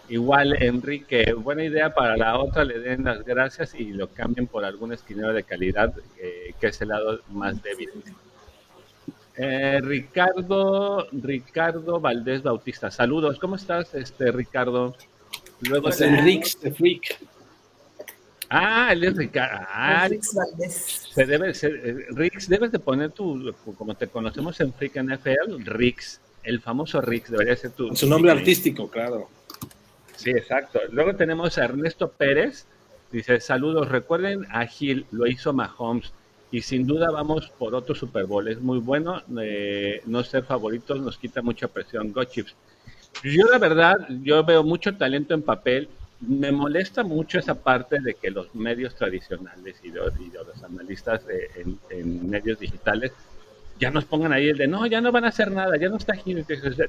Igual, Enrique, buena idea para la otra, le den las gracias y lo cambien por algún esquinero de calidad, eh, que es el lado más débil. Eh, Ricardo, Ricardo Valdés Bautista, saludos, ¿cómo estás, este Ricardo? Luego pues Enrique de Freak. Ah, él es Ricardo. Ah, Se debe ser, eh, Rix, debes de poner tu, como te conocemos en Freak NFL, Rix, el famoso Rix, debería ser tu. Su nombre artístico, claro. Sí, exacto. Luego tenemos a Ernesto Pérez, dice, saludos, recuerden a Gil, lo hizo Mahomes, y sin duda vamos por otro Super Bowl, es muy bueno, eh, no ser favoritos nos quita mucha presión, Go Chips. Yo la verdad, yo veo mucho talento en papel, me molesta mucho esa parte de que los medios tradicionales y, los analistas en, medios digitales ya nos pongan ahí el de no, ya no van a hacer nada, ya no está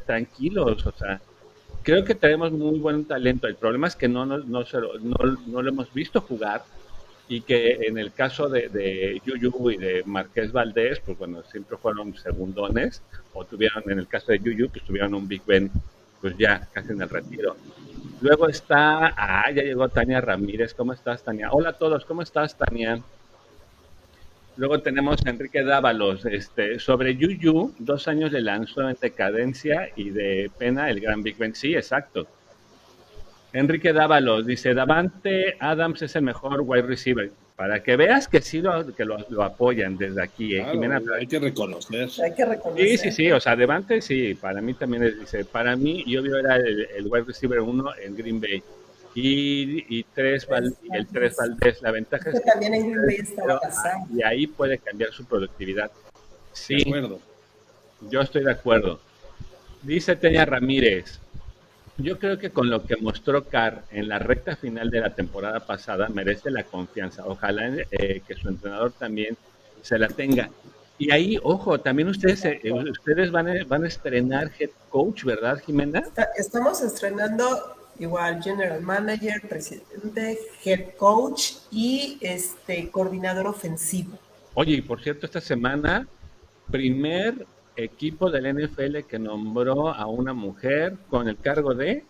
tranquilos, o sea, creo que tenemos muy buen talento. El problema es que no, no, no, no, lo hemos visto jugar y que en el caso de, de Yuyu y de Marqués Valdés, pues bueno, siempre fueron segundones, o tuvieron, en el caso de Yuyu, pues tuvieron un Big Ben, pues ya casi en el retiro. Luego está, ah, ya llegó Tania Ramírez. ¿Cómo estás, Tania? Hola a todos, ¿cómo estás, Tania? Luego tenemos a Enrique Dávalos, este, sobre Yuyu, dos años de lanzó en decadencia y de pena el Gran Big Ben. Sí, exacto. Enrique Dávalos dice, Davante Adams es el mejor wide receiver. Para que veas que sí lo, que lo, apoyan desde aquí. Eh, hay que reconocer. Hay que reconocer. Sí, sí, sí. O sea, Devante sí, para mí también es, dice, para mí yo vi era el, el wide receiver uno en Green Bay. Y, y tres el tres Valdés. La ventaja es que también en Green Bay estaba pasando. Y ahí puede cambiar su productividad. Sí. De acuerdo. Yo estoy de acuerdo. Dice Teña Ramírez, yo creo que con lo que mostró Carr en la recta final de la temporada pasada merece la confianza. Ojalá eh, que su entrenador también se la tenga. Y ahí, ojo, también ustedes eh, ustedes van a, van a estrenar head coach, ¿verdad, Jimena? estamos estrenando igual general manager, presidente, head coach y este coordinador ofensivo. Oye, y por cierto, esta semana primer equipo del NFL que nombró a una mujer con el cargo de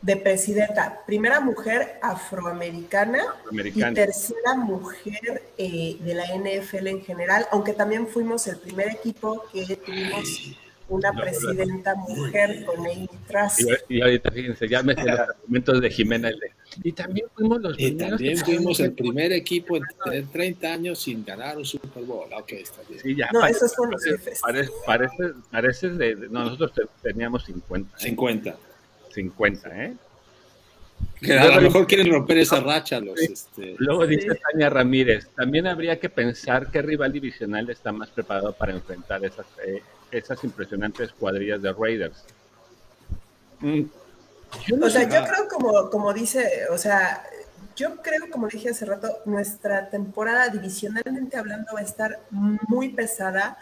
de presidenta, primera mujer afroamericana, y tercera mujer eh, de la NFL en general, aunque también fuimos el primer equipo que tuvimos una presidenta mujer con Amy Trask. Y, ahorita fíjense, ya me los argumentos de Jimena. Y también fuimos los y también fuimos el primer equipo en tener 30 años sin ganar un Super Bowl. Ok, está bien. Sí, ya, no, parece, esos son los jefes. Parece, parece, de, no, nosotros teníamos 50. 50. 50, ¿eh? Que a lo mejor quieren romper esa racha los. Este... Luego dice Tania Ramírez, también habría que pensar qué rival divisional está más preparado para enfrentar esas, eh, esas impresionantes cuadrillas de Raiders. Mm, o sea, yo creo como, como dice, o sea, yo creo, como dije hace rato, nuestra temporada divisionalmente hablando va a estar muy pesada,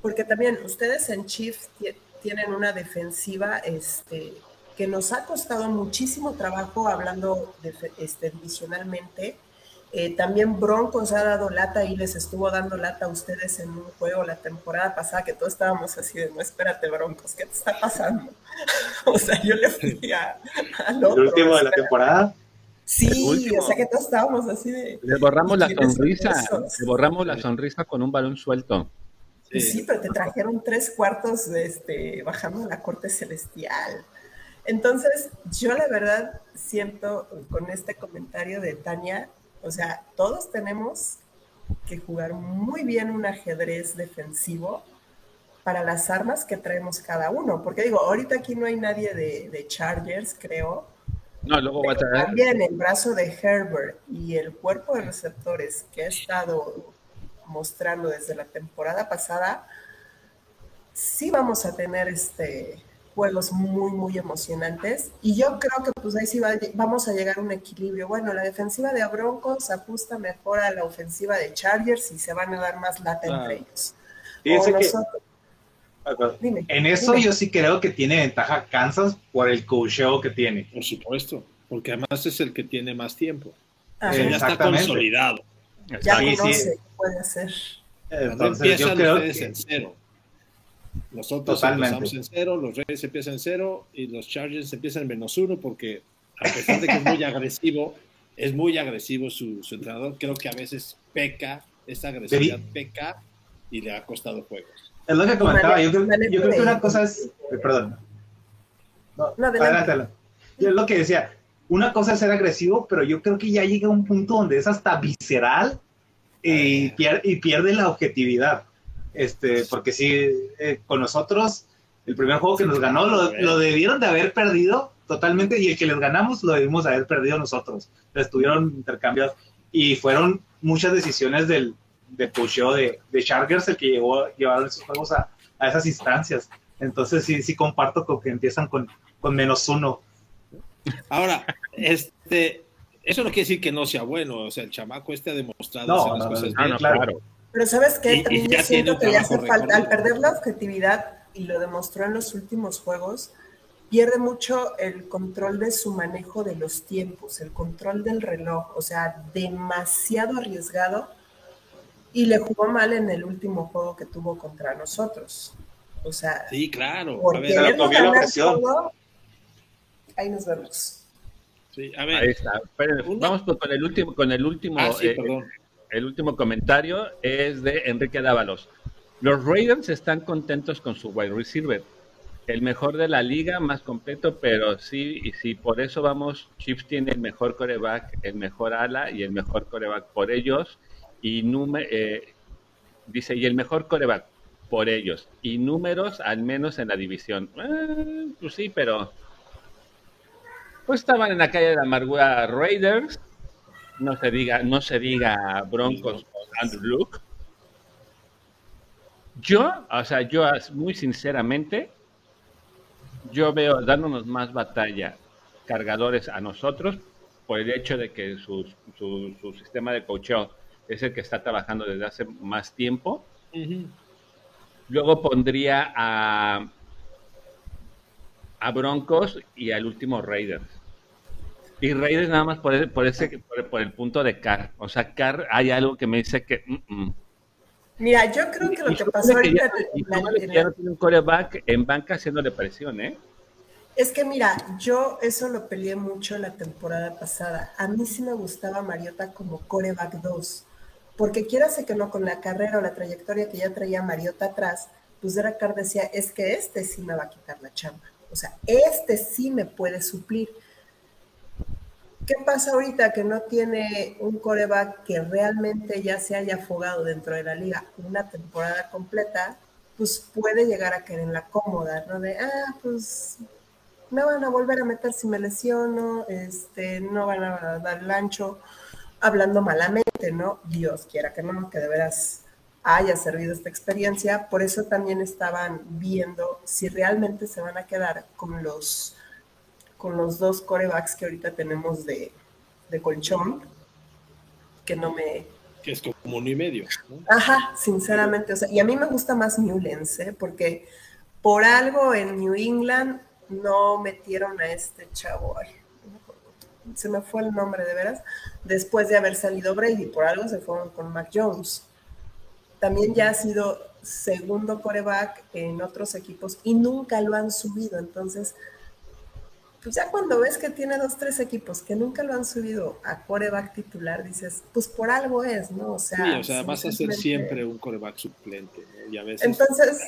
porque también ustedes en Chiefs tienen una defensiva, este, que nos ha costado muchísimo trabajo hablando de, este, divisionalmente. Eh, también Broncos ha dado lata y les estuvo dando lata a ustedes en un juego la temporada pasada que todos estábamos así de, no, espérate Broncos, ¿qué te está pasando? <laughs> o sea, yo le fui a, ¿El último de la temporada? Sí, o sea que todos estábamos así de... Le borramos la sonrisa, le borramos la sonrisa con un balón suelto. Sí. sí, pero te trajeron tres cuartos de este, bajando la corte celestial. Entonces, yo la verdad siento con este comentario de Tania, o sea, todos tenemos que jugar muy bien un ajedrez defensivo para las armas que traemos cada uno. Porque digo, ahorita aquí no hay nadie de, Chargers, creo. No, luego va a traer. También el brazo de Herbert y el cuerpo de receptores que ha estado mostrando desde la temporada pasada, sí vamos a tener este juegos muy, muy emocionantes. Y yo creo que pues ahí sí vamos a llegar a un equilibrio. Bueno, la defensiva de Broncos ajusta mejor a la ofensiva de Chargers y se van a dar más lata entre ellos. en eso yo sí creo que tiene ventaja Kansas por el cocheo que tiene. Por supuesto, porque además es el que tiene más tiempo. ya está consolidado. Ya conoce, puede hacer. Entonces, yo creo que... en cero. Nosotros empezamos en cero, los Reyes empiezan en cero y los Chargers empiezan en menos uno porque a pesar de que es muy agresivo, es muy agresivo su, entrenador. Creo que a veces peca, esa agresividad peca y le ha costado juegos. Es lo que comentaba, yo creo, que una cosa es, eh, perdón, no, adelante. Yo es lo que decía, una cosa es ser agresivo, pero yo creo que ya llega a un punto donde es hasta visceral y pierde la objetividad. Este, porque sí, eh, con nosotros, el primer juego que nos ganó lo, debieron de haber perdido totalmente y el que les ganamos lo debimos haber perdido nosotros. Estuvieron intercambiados y fueron muchas decisiones del, de pusheo de, de Chargers el que llevó llevar esos juegos a, a, esas instancias. Entonces sí, sí comparto con que empiezan con, con menos uno. Ahora, este, eso no quiere decir que no sea bueno, o sea, el chamaco este ha demostrado hacer las cosas bien, claro. Pero sabes qué, también yo siento que le hace falta, al perder la objetividad, y lo demostró en los últimos juegos, pierde mucho el control de su manejo de los tiempos, el control del reloj, o sea, demasiado arriesgado y le jugó mal en el último juego que tuvo contra nosotros. O sea, sí, claro. a ver, la presión. ahí nos vemos. Sí, a ver. Ahí está. vamos con el último, con el último. Ah, sí, eh, perdón el último comentario es de Enrique Dávalos. Los Raiders están contentos con su wide receiver. El mejor de la liga, más completo, pero sí, y sí, por eso vamos, Chiefs tiene el mejor coreback, el mejor ala y el mejor coreback por ellos. Y eh, dice, y el mejor coreback por ellos. Y números, al menos en la división. Eh, pues sí, pero pues estaban en la calle de la amargura Raiders no se diga, no se diga Broncos o Andrew Luke. Yo, o sea, yo muy sinceramente, yo veo dándonos más batalla cargadores a nosotros por el hecho de que su, su, sistema de coaching es el que está trabajando desde hace más tiempo. Luego pondría a, a Broncos y al último Raiders. Y Raiders nada más por, por ese, por, el punto de Carr. O sea, Carr hay algo que me dice que... Mm, mm. Mira, yo creo que lo que pasó ahorita... Ya, no tiene un coreback en banca haciéndole presión, ¿eh? Es que mira, yo eso lo peleé mucho la temporada pasada. A mí sí me gustaba Mariota como coreback 2, porque quieras que no, con la carrera o la trayectoria que ya traía Mariota atrás, pues Derek Carr decía, es que este sí me va a quitar la chamba. O sea, este sí me puede suplir. ¿Qué pasa ahorita que no tiene un coreback que realmente ya se haya afogado dentro de la liga una temporada completa? Pues puede llegar a caer en la cómoda, ¿no? De, ah, pues me van a volver a meter si me lesiono, este, no van a dar el ancho, hablando malamente, ¿no? Dios quiera que no, que de veras haya servido esta experiencia. Por eso también estaban viendo si realmente se van a quedar con los, con los dos corebacks que ahorita tenemos de, colchón, que no me... Que es como uno y medio. Ajá, sinceramente. O sea, y a mí me gusta más Newlands, ¿eh? porque por algo en New England no metieron a este chavo. se me fue el nombre de veras. Después de haber salido Brady, por algo se fueron con Mac Jones también ya ha sido segundo coreback en otros equipos y nunca lo han subido. Entonces, pues ya cuando ves que tiene dos, tres equipos que nunca lo han subido a coreback titular, dices, pues por algo es, ¿no? O sea, sí, o sea vas a ser siempre un coreback suplente, ¿no? Y a veces... Entonces,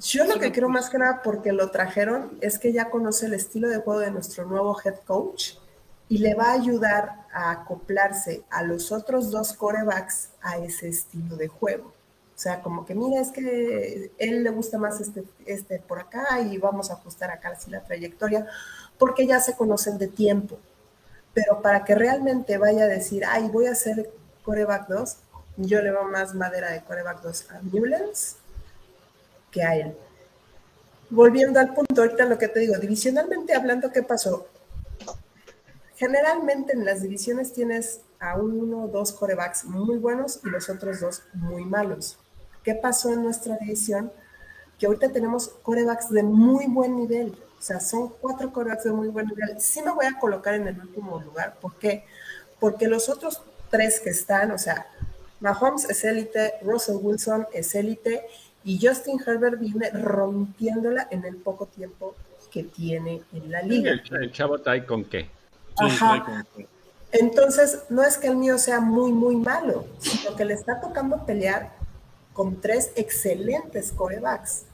yo lo que creo más que nada porque lo trajeron es que ya conoce el estilo de juego de nuestro nuevo head coach y le va a ayudar a acoplarse a los otros dos corebacks a ese estilo de juego. O sea, como que mira, es que él le gusta más este, este por acá y vamos a ajustar acá así la trayectoria, porque ya se conocen de tiempo. Pero para que realmente vaya a decir, ay, voy a hacer coreback 2, yo le veo más madera de coreback 2 a Newlands que a él. Volviendo al punto, ahorita lo que te digo, divisionalmente hablando, ¿qué pasó? Generalmente en las divisiones tienes a uno o dos corebacks muy buenos y los otros dos muy malos. ¿Qué pasó en nuestra división? Que ahorita tenemos corebacks de muy buen nivel. O sea, son cuatro corebacks de muy buen nivel. Sí me voy a colocar en el último lugar. ¿Por qué? Porque los otros tres que están, o sea, Mahomes es élite, Russell Wilson es élite y Justin Herbert viene rompiéndola en el poco tiempo que tiene en la liga. ¿El, chavo trae con qué? Ajá. Entonces, no es que el mío sea muy, muy malo, sino que le está tocando pelear con tres excelentes corebacks.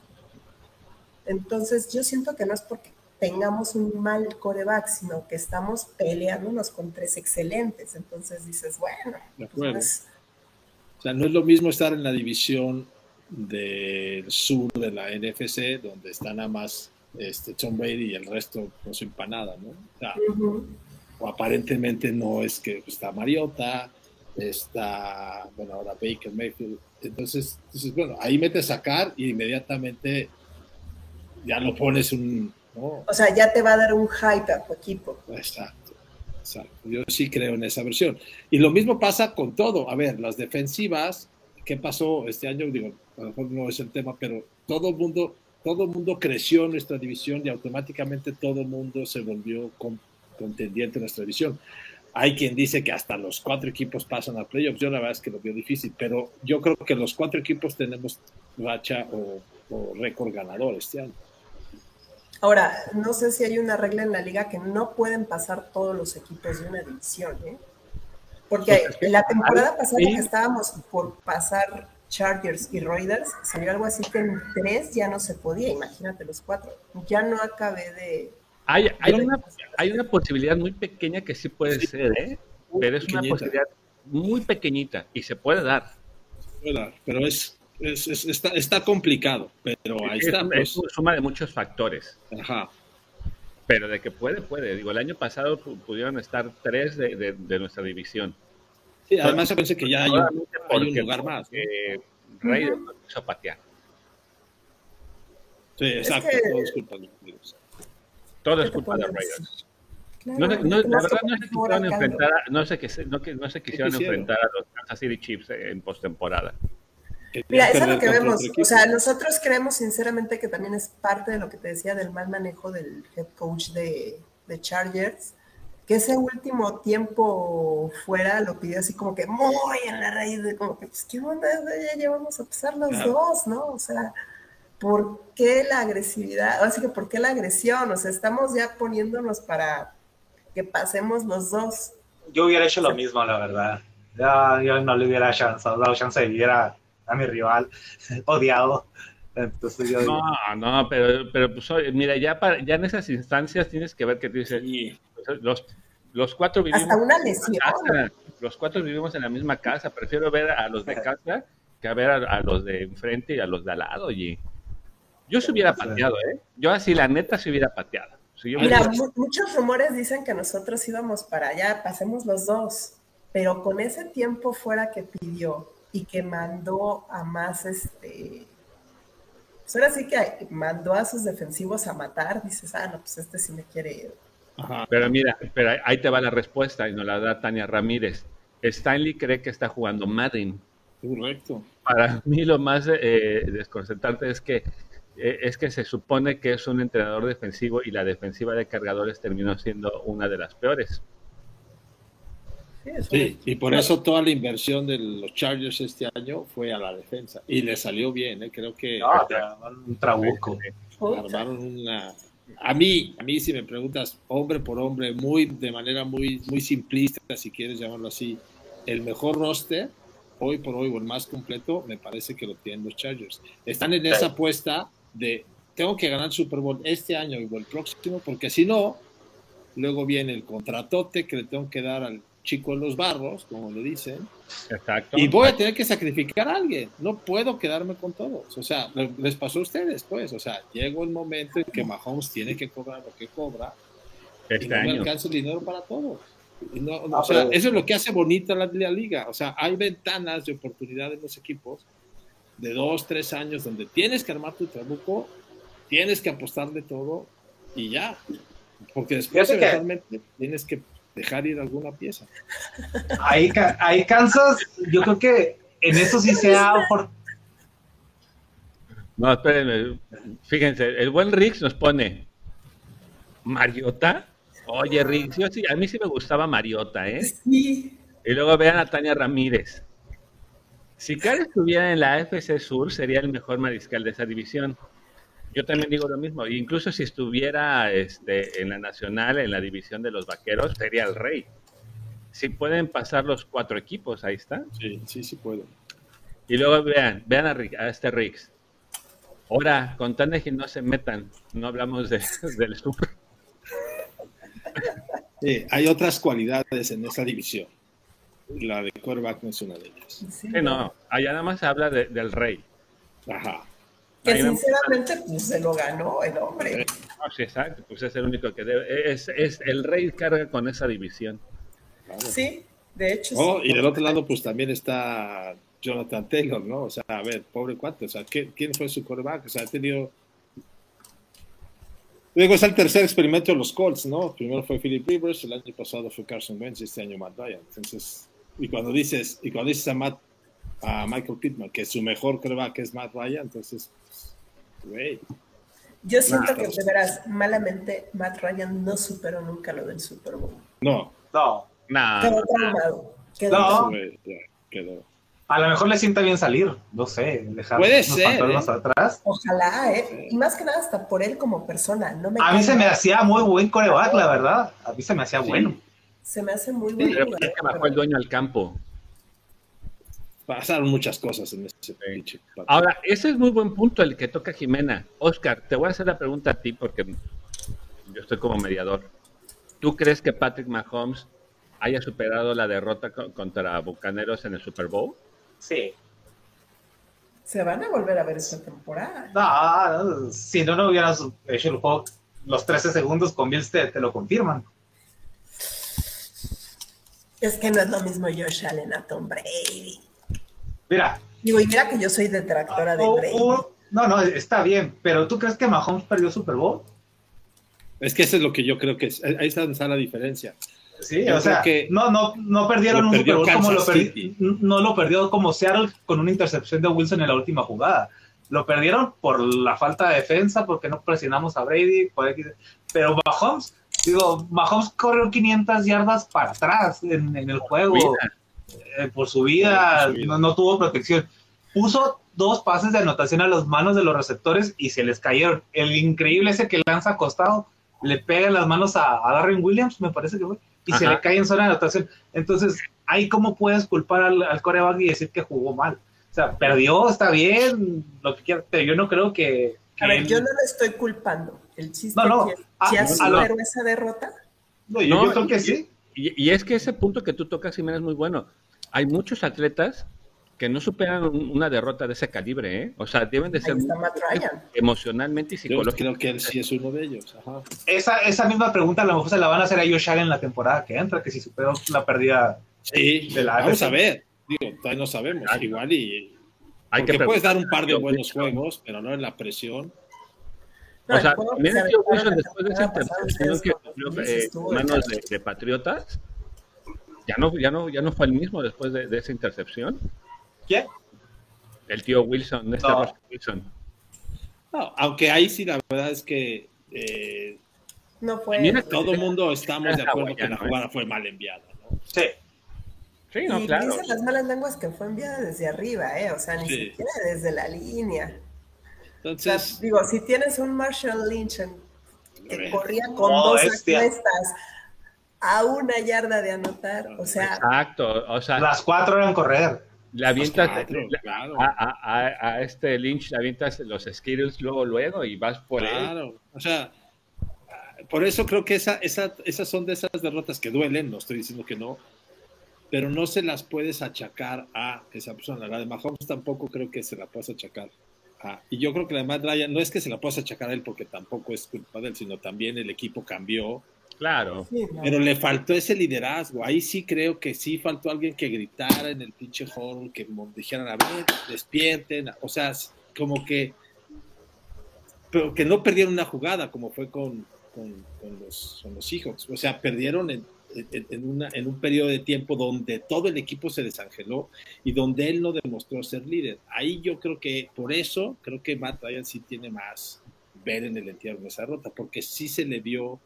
Entonces, yo siento que no es porque tengamos un mal coreback, sino que estamos peleándonos con tres excelentes. Entonces dices, bueno. De acuerdo. Pues, o sea, no es lo mismo estar en la división del sur de la NFC, donde está nada más este, Tom Brady y el resto no se empanada, ¿no? O sea, o aparentemente no es que está Mariota, está, bueno, ahora Baker Mayfield. Entonces, entonces bueno, ahí metes sacar y inmediatamente ya lo pones un... O sea, ya te va a dar un hype a tu equipo. Exacto, exacto. Yo sí creo en esa versión. Y lo mismo pasa con todo. A ver, las defensivas, ¿qué pasó este año? Digo, a lo mejor no es el tema, pero todo el mundo, todo el mundo creció en nuestra división y automáticamente todo el mundo se volvió con contendiente en nuestra división. Hay quien dice que hasta los cuatro equipos pasan a playoffs. Yo la verdad es que lo veo difícil, pero yo creo que los cuatro equipos tenemos racha o, récord ganador este año. Ahora, no sé si hay una regla en la liga que no pueden pasar todos los equipos de una división, ¿eh? Porque la temporada pasada que estábamos por pasar Chargers y Raiders, salió algo así que en tres ya no se podía, imagínate los cuatro. Ya no acabé de, hay, una, hay una posibilidad muy pequeña que sí puede ser, ¿eh? Pero es una posibilidad muy pequeñita y se puede dar. pero es, está, está, complicado, pero ahí está. Es una suma de muchos factores. Ajá. Pero de que puede, puede. Digo, el año pasado pudieron estar tres de, de, nuestra división. Sí, además yo pensé que ya hay un, lugar más. Eh, Rey de uh patear. Sí, exacto. todo es culpa de los todo es culpa de Raiders. no, no, la verdad no se quisieron enfrentar, a, no, se, no, no se quisieron enfrentar a los Kansas City Chiefs en postemporada. Mira, eso es lo que vemos. O sea, nosotros creemos sinceramente que también es parte de lo que te decía del mal manejo del head coach de, de Chargers, que ese último tiempo fuera lo pidió así como que muy en la raíz de como que, pues, ¿qué onda? Ya llevamos a pasar los dos, ¿no? O sea, ¿por qué la agresividad? Así que, ¿por qué la agresión? O sea, estamos ya poniéndonos para que pasemos los dos. Yo hubiera hecho lo mismo, la verdad. Ya, yo no le hubiera dado chance de ir a, a mi rival <laughs> odiado. Entonces yo no, no, pero, pero pues, mira, ya, para, ya en esas instancias tienes que ver que te dice, los, los cuatro vivimos Hasta una lesión. Casa, los cuatro vivimos en la misma casa, prefiero ver a los de casa que a ver a, los de enfrente y a los de al lado, oye. Yo se hubiera pateado, ¿eh? Yo así, la neta, se hubiera pateado. Mira, muchos rumores dicen que nosotros íbamos para allá, pasemos los dos, pero con ese tiempo fuera que pidió y que mandó a más, este, pues ahora sí que mandó a sus defensivos a matar, dices, ah, no, pues este sí me quiere ir. Pero mira, pero ahí te va la respuesta y nos la da Tania Ramírez. Stanley cree que está jugando Madden. Correcto. Para mí lo más eh, desconcertante es que es que se supone que es un entrenador defensivo y la defensiva de cargadores terminó siendo una de las peores. Sí, y por eso toda la inversión de los Chargers este año fue a la defensa. Y le salió bien, ¿eh? creo que... un trabuco. Armaron una... A mí, a mí si me preguntas hombre por hombre, muy de manera muy, muy simplista, si quieres llamarlo así, el mejor roster hoy por hoy o el más completo, me parece que lo tienen los Chargers. Están en esa apuesta de tengo que ganar el Super Bowl este año o el próximo, porque si no, luego viene el contratote que le tengo que dar al chico en los barros, como le dicen. Exacto. Y voy a tener que sacrificar a alguien. No puedo quedarme con todos. O sea, les pasó a ustedes, pues. O sea, llegó el momento en que Mahomes tiene que cobrar lo que cobra. Este y no año. me alcanza el dinero para todos. No, o sea, eso es lo que hace bonita la, la, liga. O sea, hay ventanas de oportunidad en los equipos de dos, tres años donde tienes que armar tu trabuco, tienes que apostar de todo y ya. Porque después eventualmente que... tienes que dejar ir alguna pieza. Ahí, ahí Kansas, yo creo que en eso sí se ha... No, espérenme. Fíjense, el buen Riggs nos pone Mariota. Oye, Riggs, yo sí, a mí sí me gustaba Mariota, ¿eh? Sí. Y luego vean a Tania Ramírez. Si Carr estuviera en la AFC Sur, sería el mejor mariscal de esa división. Yo también digo lo mismo. Incluso si estuviera este, en la nacional, en la división de los vaqueros, sería el rey. Si pueden pasar los cuatro equipos, ahí está. Sí, sí, sí pueden. Y luego vean, vean a, a este Riggs. Ahora, con Tannehill no se metan, no hablamos de, <laughs> del Super. Sí, hay otras cualidades en esa división. La de quarterback no es una de ellas. Sí, no, allá nada más se habla de, del rey. Ajá. Que sinceramente pues, se lo ganó el hombre. No, sí, exacto, pues es el único que debe. Es, es el rey carga con esa división. Claro. Sí, de hecho. Oh, sí. Y del otro lado, pues también está Jonathan Taylor, ¿no? O sea, a ver, pobre cuate, o sea, ¿quién fue su quarterback? O sea, ha tenido. Luego está el tercer experimento de los Colts, ¿no? Primero fue Philip Rivers, el año pasado fue Carson Wentz, este año Matt Ryan. Entonces, y cuando dices, y cuando dices a Matt a Michael Pittman, que su mejor quarterback es Matt Ryan, entonces, güey. Yo siento nah, que de veras, malamente, Matt Ryan no superó nunca lo del Super Bowl. No. No. Nah, quedó traumado. Quedó No. Quedó. A lo mejor le sienta bien salir, no sé, dejar Puede los ser, pantalones ¿eh? atrás. Ojalá, ¿eh? Y más que nada hasta por él como persona. No me A mí se me hacía muy buen coreback, la verdad. A mí se me hacía bueno. Se me hace muy bueno. pero es que bajó el dueño al campo. Pasaron muchas cosas en ese pinche. Ahora, ese es muy buen punto el que toca Jimena. Oscar, te voy a hacer la pregunta a ti porque yo estoy como mediador. ¿Tú crees que Patrick Mahomes haya superado la derrota co- contra Bucaneros en el Super Bowl? Sí. Se van a volver a ver esta temporada. No, no, si no, no hubieras hecho el juego los 13 segundos con Bills, te, te lo confirman. Es que no es lo mismo Josh Allen a Tom Brady. Mira, Digo, y mira que yo soy detractora de o- Brady. o- no, no, está bien, pero ¿tú crees que Mahomes perdió Super Bowl? Es que eso es lo que yo creo que es. Ahí está donde está la diferencia. Sí, Yo o sea, que no, no, no perdieron un Super Bowl como lo perdi- no lo perdió como Seattle con una intercepción de Wilson en la última jugada. Lo perdieron por la falta de defensa, porque no presionamos a Brady, por X- pero Mahomes, digo, Mahomes corrió 500 yardas para atrás en, en el juego eh, por su vida, Por su vida. No, no tuvo protección. Puso dos pases de anotación a las manos de los receptores y se les cayeron. El increíble ese que lanza acostado, le pega en las manos a, a Darren Williams, me parece que fue, y se le cae en zona de anotación. Entonces, ahí cómo puedes culpar al, al coreback y decir que jugó mal. O sea, perdió, está bien, lo que quiera, pero yo no creo que. a ver, yo no le estoy culpando. El chiste no, que ya superó esa derrota. No, yo, creo que sí. Y, es que ese punto que tú tocas, Jiménez, es muy bueno. Hay muchos atletas que no superan una derrota de ese calibre, ¿eh? O sea, deben de ser emocionalmente y psicológicamente. Yo creo que él sí es uno de ellos. Esa, esa misma pregunta a lo mejor se la van a hacer a Josh en la temporada que entra, que si superó la pérdida sí, de la Vamos a ver. Digo, todavía no sabemos. Igual y... Hay que puedes dar un par de buenos juegos, pero no en la presión. O sea, también Wilson después de esa intercepción que sufrió eh, manos de, de, Patriotas, ya no, ya, no, ya no fue el mismo después de, de esa intercepción. ¿Quién? El tío Wilson, este no. Wilson. No, aunque ahí sí la verdad es que eh, no fue. todo el mundo estamos de acuerdo que la jugada fue mal enviada, ¿no? Sí. Sí, no, y claro. dicen las malas lenguas que fue enviada desde arriba, ¿eh? O sea, ni sí. siquiera desde la línea. Entonces. O sea, digo, si tienes un Marshall Lynch en, que corría con no, dos acuestas a una yarda de anotar, o sea. Exacto, o sea. Las cuatro eran correr le avientas claro, claro. A, a, a, este Lynch, le avientas los skills luego, luego y vas por claro. él. O sea, por eso creo que esa, esa, esas son de esas derrotas que duelen, no estoy diciendo que no, pero no se las puedes achacar a esa persona. La de Mahomes tampoco creo que se la puedas achacar. A, y yo creo que la de Matt Ryan no es que se la puedas achacar a él porque tampoco es culpa de él, sino también el equipo cambió Claro. Sí. Pero le faltó ese liderazgo. Ahí sí creo que sí faltó alguien que gritara en el pinche hall, que dijeran, a ver, despierten. O sea, como que. Pero que no perdieron una jugada, como fue con, con, con los, con los Seahawks. O sea, perdieron en, en, en, una, en un periodo de tiempo donde todo el equipo se desangeló y donde él no demostró ser líder. Ahí yo creo que por eso, creo que Matt Ryan sí tiene más ver en el entierro de esa rota, porque sí se le vio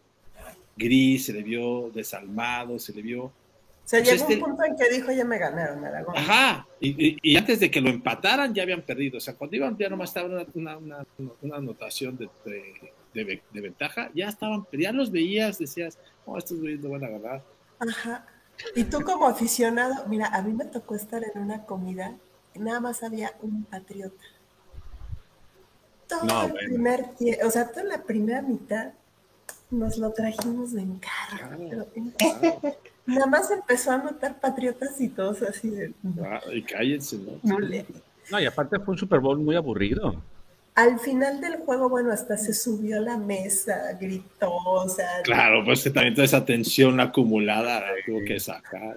gris, se le vio desalmado, se le vio... O sea, llegó este... un punto en que dijo, ya me ganaron Aragón. Ajá, y, y, y, antes de que lo empataran ya habían perdido. O sea, cuando iban ya nomás estaba una, una, una, una anotación de, de, de, de, ventaja, ya estaban, ya los veías, decías, oh, estos güeyes no van a ganar. Ajá. Y tú como aficionado, mira, a mí me tocó estar en una comida nada más había un patriota. Todo no, el bueno. primer tiempo, o sea, toda la primera mitad nos lo trajimos de encargo. Claro, claro. <laughs> Nada más empezó a notar patriotas y todos así de. Ah, y cállense, ¿no? No, le... no, y aparte fue un Super Bowl muy aburrido. Al final del juego, bueno, hasta se subió a la mesa, gritó, o sea. Claro, pues que también toda esa tensión acumulada la tuvo que sacar.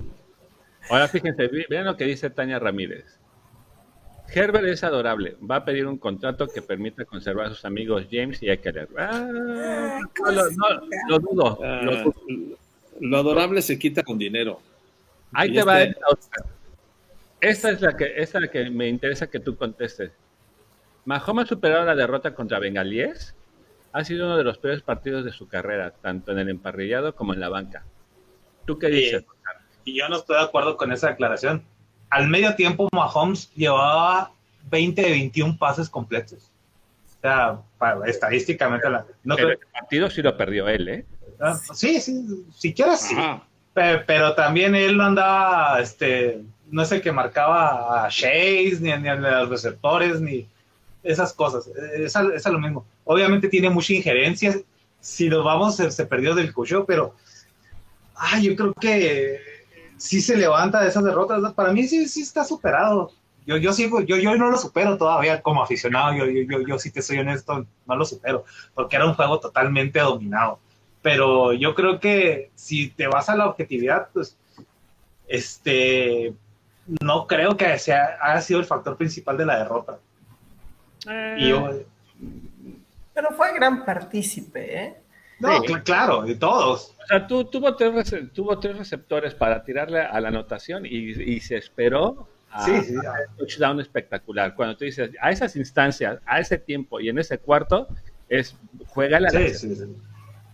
Ahora fíjense, vean lo que dice Tania Ramírez. Herbert es adorable. Va a pedir un contrato que permita conservar a sus amigos James y Eckler. Ah, no, lo, no, lo, dudo, ah, lo, dudo. Lo adorable se quita con dinero. Ahí y te este... va esta otra. Esta es la que, esta es la que me interesa que tú contestes. Mahomes ha superado la derrota contra Bengalíes. Ha sido uno de los peores partidos de su carrera, tanto en el emparrillado como en la banca. ¿Tú qué dices? Y, y yo no estoy de acuerdo con esa declaración al medio tiempo Mahomes llevaba 20 de 21 pases completos. O sea, para, estadísticamente... La, no pero el partido sí lo perdió él, ¿eh? Ah, sí, sí, siquiera sí. Pero, pero, también él no andaba, este, no es el que marcaba a Chase, ni, ni a los receptores, ni esas cosas. Es, es lo mismo. Obviamente tiene mucha injerencia. Si nos vamos, se, se perdió del cucho, pero... Ah, yo creo que sí se levanta de esas derrotas. Para mí sí, sí está superado. Yo, yo sigo, yo, yo no lo supero todavía como aficionado. Yo, yo, yo, yo, si te soy honesto, no lo supero, porque era un juego totalmente dominado. Pero yo creo que si te vas a la objetividad, pues, este, no creo que sea, haya sido el factor principal de la derrota. Eh, y yo, pero fue gran partícipe, ¿eh? No, sí. claro, de todos. O sea, tú, tuvo, tres, tuvo tres receptores para tirarle a la anotación y, y se esperó a, sí, sí, a un touchdown espectacular. Cuando tú dices, a esas instancias, a ese tiempo y en ese cuarto, es juega la sí, sí, sí.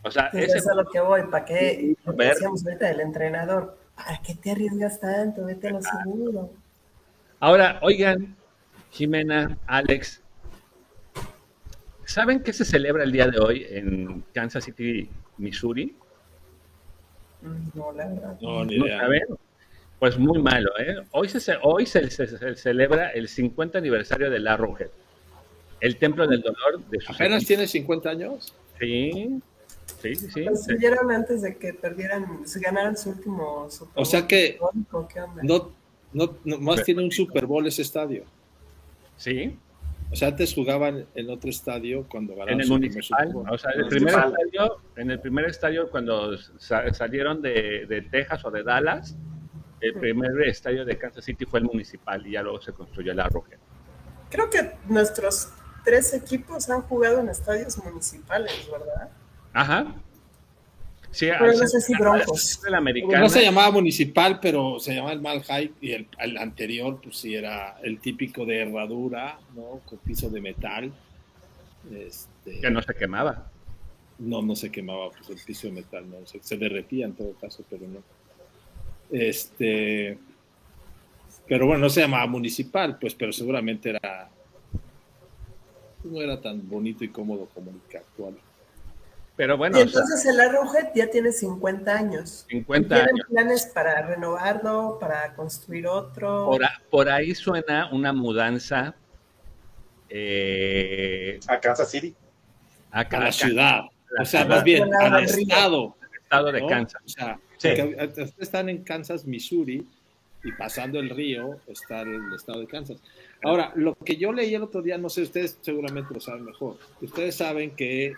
O sea, ese es a lo que voy, ¿para qué? Decíamos ahorita del entrenador, ¿para qué te arriesgas tanto? Vete a lo seguro. Ahora, oigan, Jimena, Alex, ¿Saben qué se celebra el día de hoy en Kansas City, Missouri? No, la verdad. No, ni idea. ¿No saben? Pues muy malo, ¿eh? Hoy se, hoy se, celebra el 50 aniversario del Arrowhead, el templo del dolor de sus ¿Apenas tiene 50 años? Sí, sí, sí. sí. Consiguieron antes de que perdieran, se ganaran su último Super O sea que no, no, no, más tiene un Super Bowl ese estadio. Sí. O sea, antes jugaban en otro estadio cuando ganaron en el municipal. O sea, el primer estadio, en el primer estadio cuando salieron de, de Texas o de Dallas, el primer estadio de Kansas City fue el municipal y ya luego se construyó el Arrowhead. Creo que nuestros tres equipos han jugado en estadios municipales, ¿verdad? Ajá. Sí, pero no sé si Broncos. No se llamaba municipal, pero se llamaba el Malhai y el, anterior, pues sí, era el típico de herradura, ¿no? Con piso de metal. Este... Que no se quemaba. No, no se quemaba, pues el piso de metal, no, se, se derretía en todo caso, pero no. Este, pero bueno, no se llamaba municipal, pues, pero seguramente era no era tan bonito y cómodo como el que actual. Pero bueno. Y entonces el Arrowhead ya tiene 50 años. 50 ¿Tienen planes para renovarlo, para construir otro? Por, ahí suena una mudanza. Eh, a Kansas City. A, la ciudad. o sea, más bien al estado. estado de Kansas. O sea, están en Kansas, Missouri, y pasando el río está el estado de Kansas. Ahora, lo que yo leí el otro día, no sé, ustedes seguramente lo saben mejor. Ustedes saben que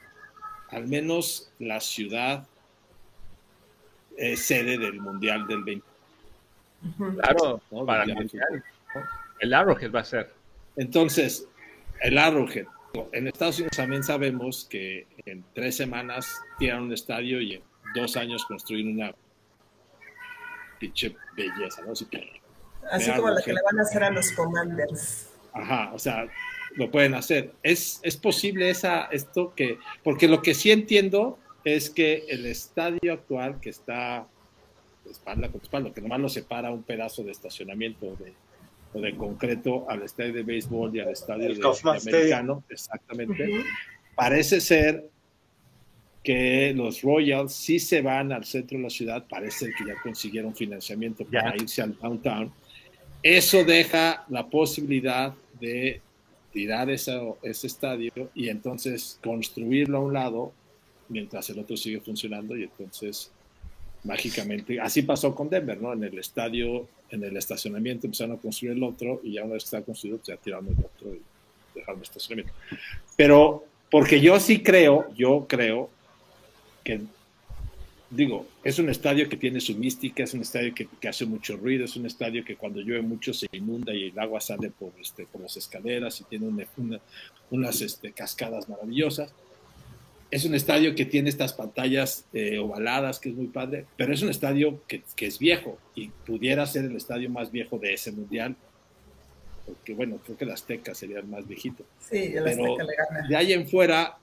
al menos la ciudad es sede del Mundial del 20. Claro, para el Mundial. El Arrowhead va a ser. Entonces, el Arrowhead. En Estados Unidos también sabemos que en tres semanas tiran un estadio y en dos años construyen una pinche belleza, ¿no? Así, Así como la que le van a hacer a los Commanders. Ajá, o sea, lo pueden hacer. Es, es posible esa, esto que, porque lo que sí entiendo es que el estadio actual que está espalda con espalda, que nomás lo separa un pedazo de estacionamiento de, o de concreto al estadio de béisbol y al estadio de, americano, exactamente, parece ser que los Royals sí se van al centro de la ciudad, parece que ya consiguieron financiamiento para irse al downtown. Eso deja la posibilidad de tirar ese estadio y entonces construirlo a un lado mientras el otro sigue funcionando y entonces mágicamente, así pasó con Denver, ¿no? En el estadio, en el estacionamiento empezaron a construir el otro y ya una vez que está construido, pues ya tiraron el otro y dejaron el estacionamiento. Pero porque yo sí creo, yo creo que digo, es un estadio que tiene su mística, es un estadio que, hace mucho ruido, es un estadio que cuando llueve mucho se inunda y el agua sale por, este, por las escaleras y tiene unas este, cascadas maravillosas. Es un estadio que tiene estas pantallas eh, ovaladas, que es muy padre, pero es un estadio que, es viejo y pudiera ser el estadio más viejo de ese mundial, porque bueno, creo que el Azteca sería el más viejito. Sí, el Azteca le gana. De ahí en fuera,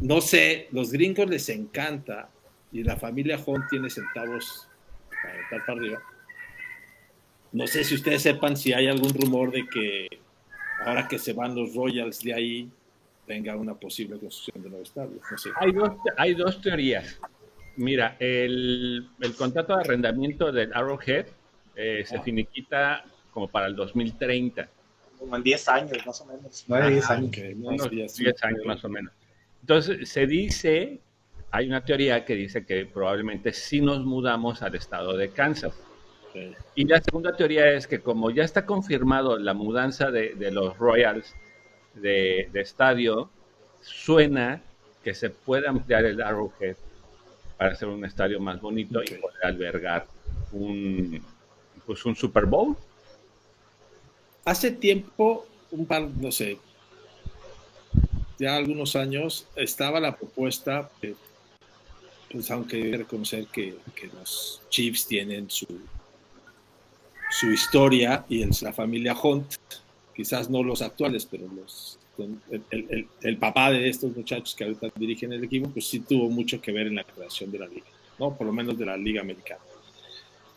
no sé, los gringos les encanta y la familia Hunt tiene centavos para estar para arriba. No sé si ustedes sepan si hay algún rumor de que ahora que se van los Royals de ahí, venga una posible construcción de nuevo estadio. hay, dos, hay dos teorías. Mira, el, el contrato de arrendamiento del Arrowhead eh, se finiquita como para el 2030. Como en 10 años, más o menos. 9, 10 años. 10 años más o menos. Entonces, se dice, hay una teoría que dice que probablemente sí nos mudamos al estado de Kansas. Y la segunda teoría es que como ya está confirmado la mudanza de, los Royals de, estadio, suena que se puede ampliar el Arrowhead para hacer un estadio más bonito y poder albergar un, pues un Super Bowl. Hace tiempo, un par, no sé, ya algunos años estaba la propuesta, pues aunque hay que reconocer que, los Chiefs tienen su, su historia y en la familia Hunt, quizás no los actuales, pero los el, papá de estos muchachos que ahorita dirigen el equipo, pues sí tuvo mucho que ver en la creación de la liga, ¿no? Por lo menos de la liga americana.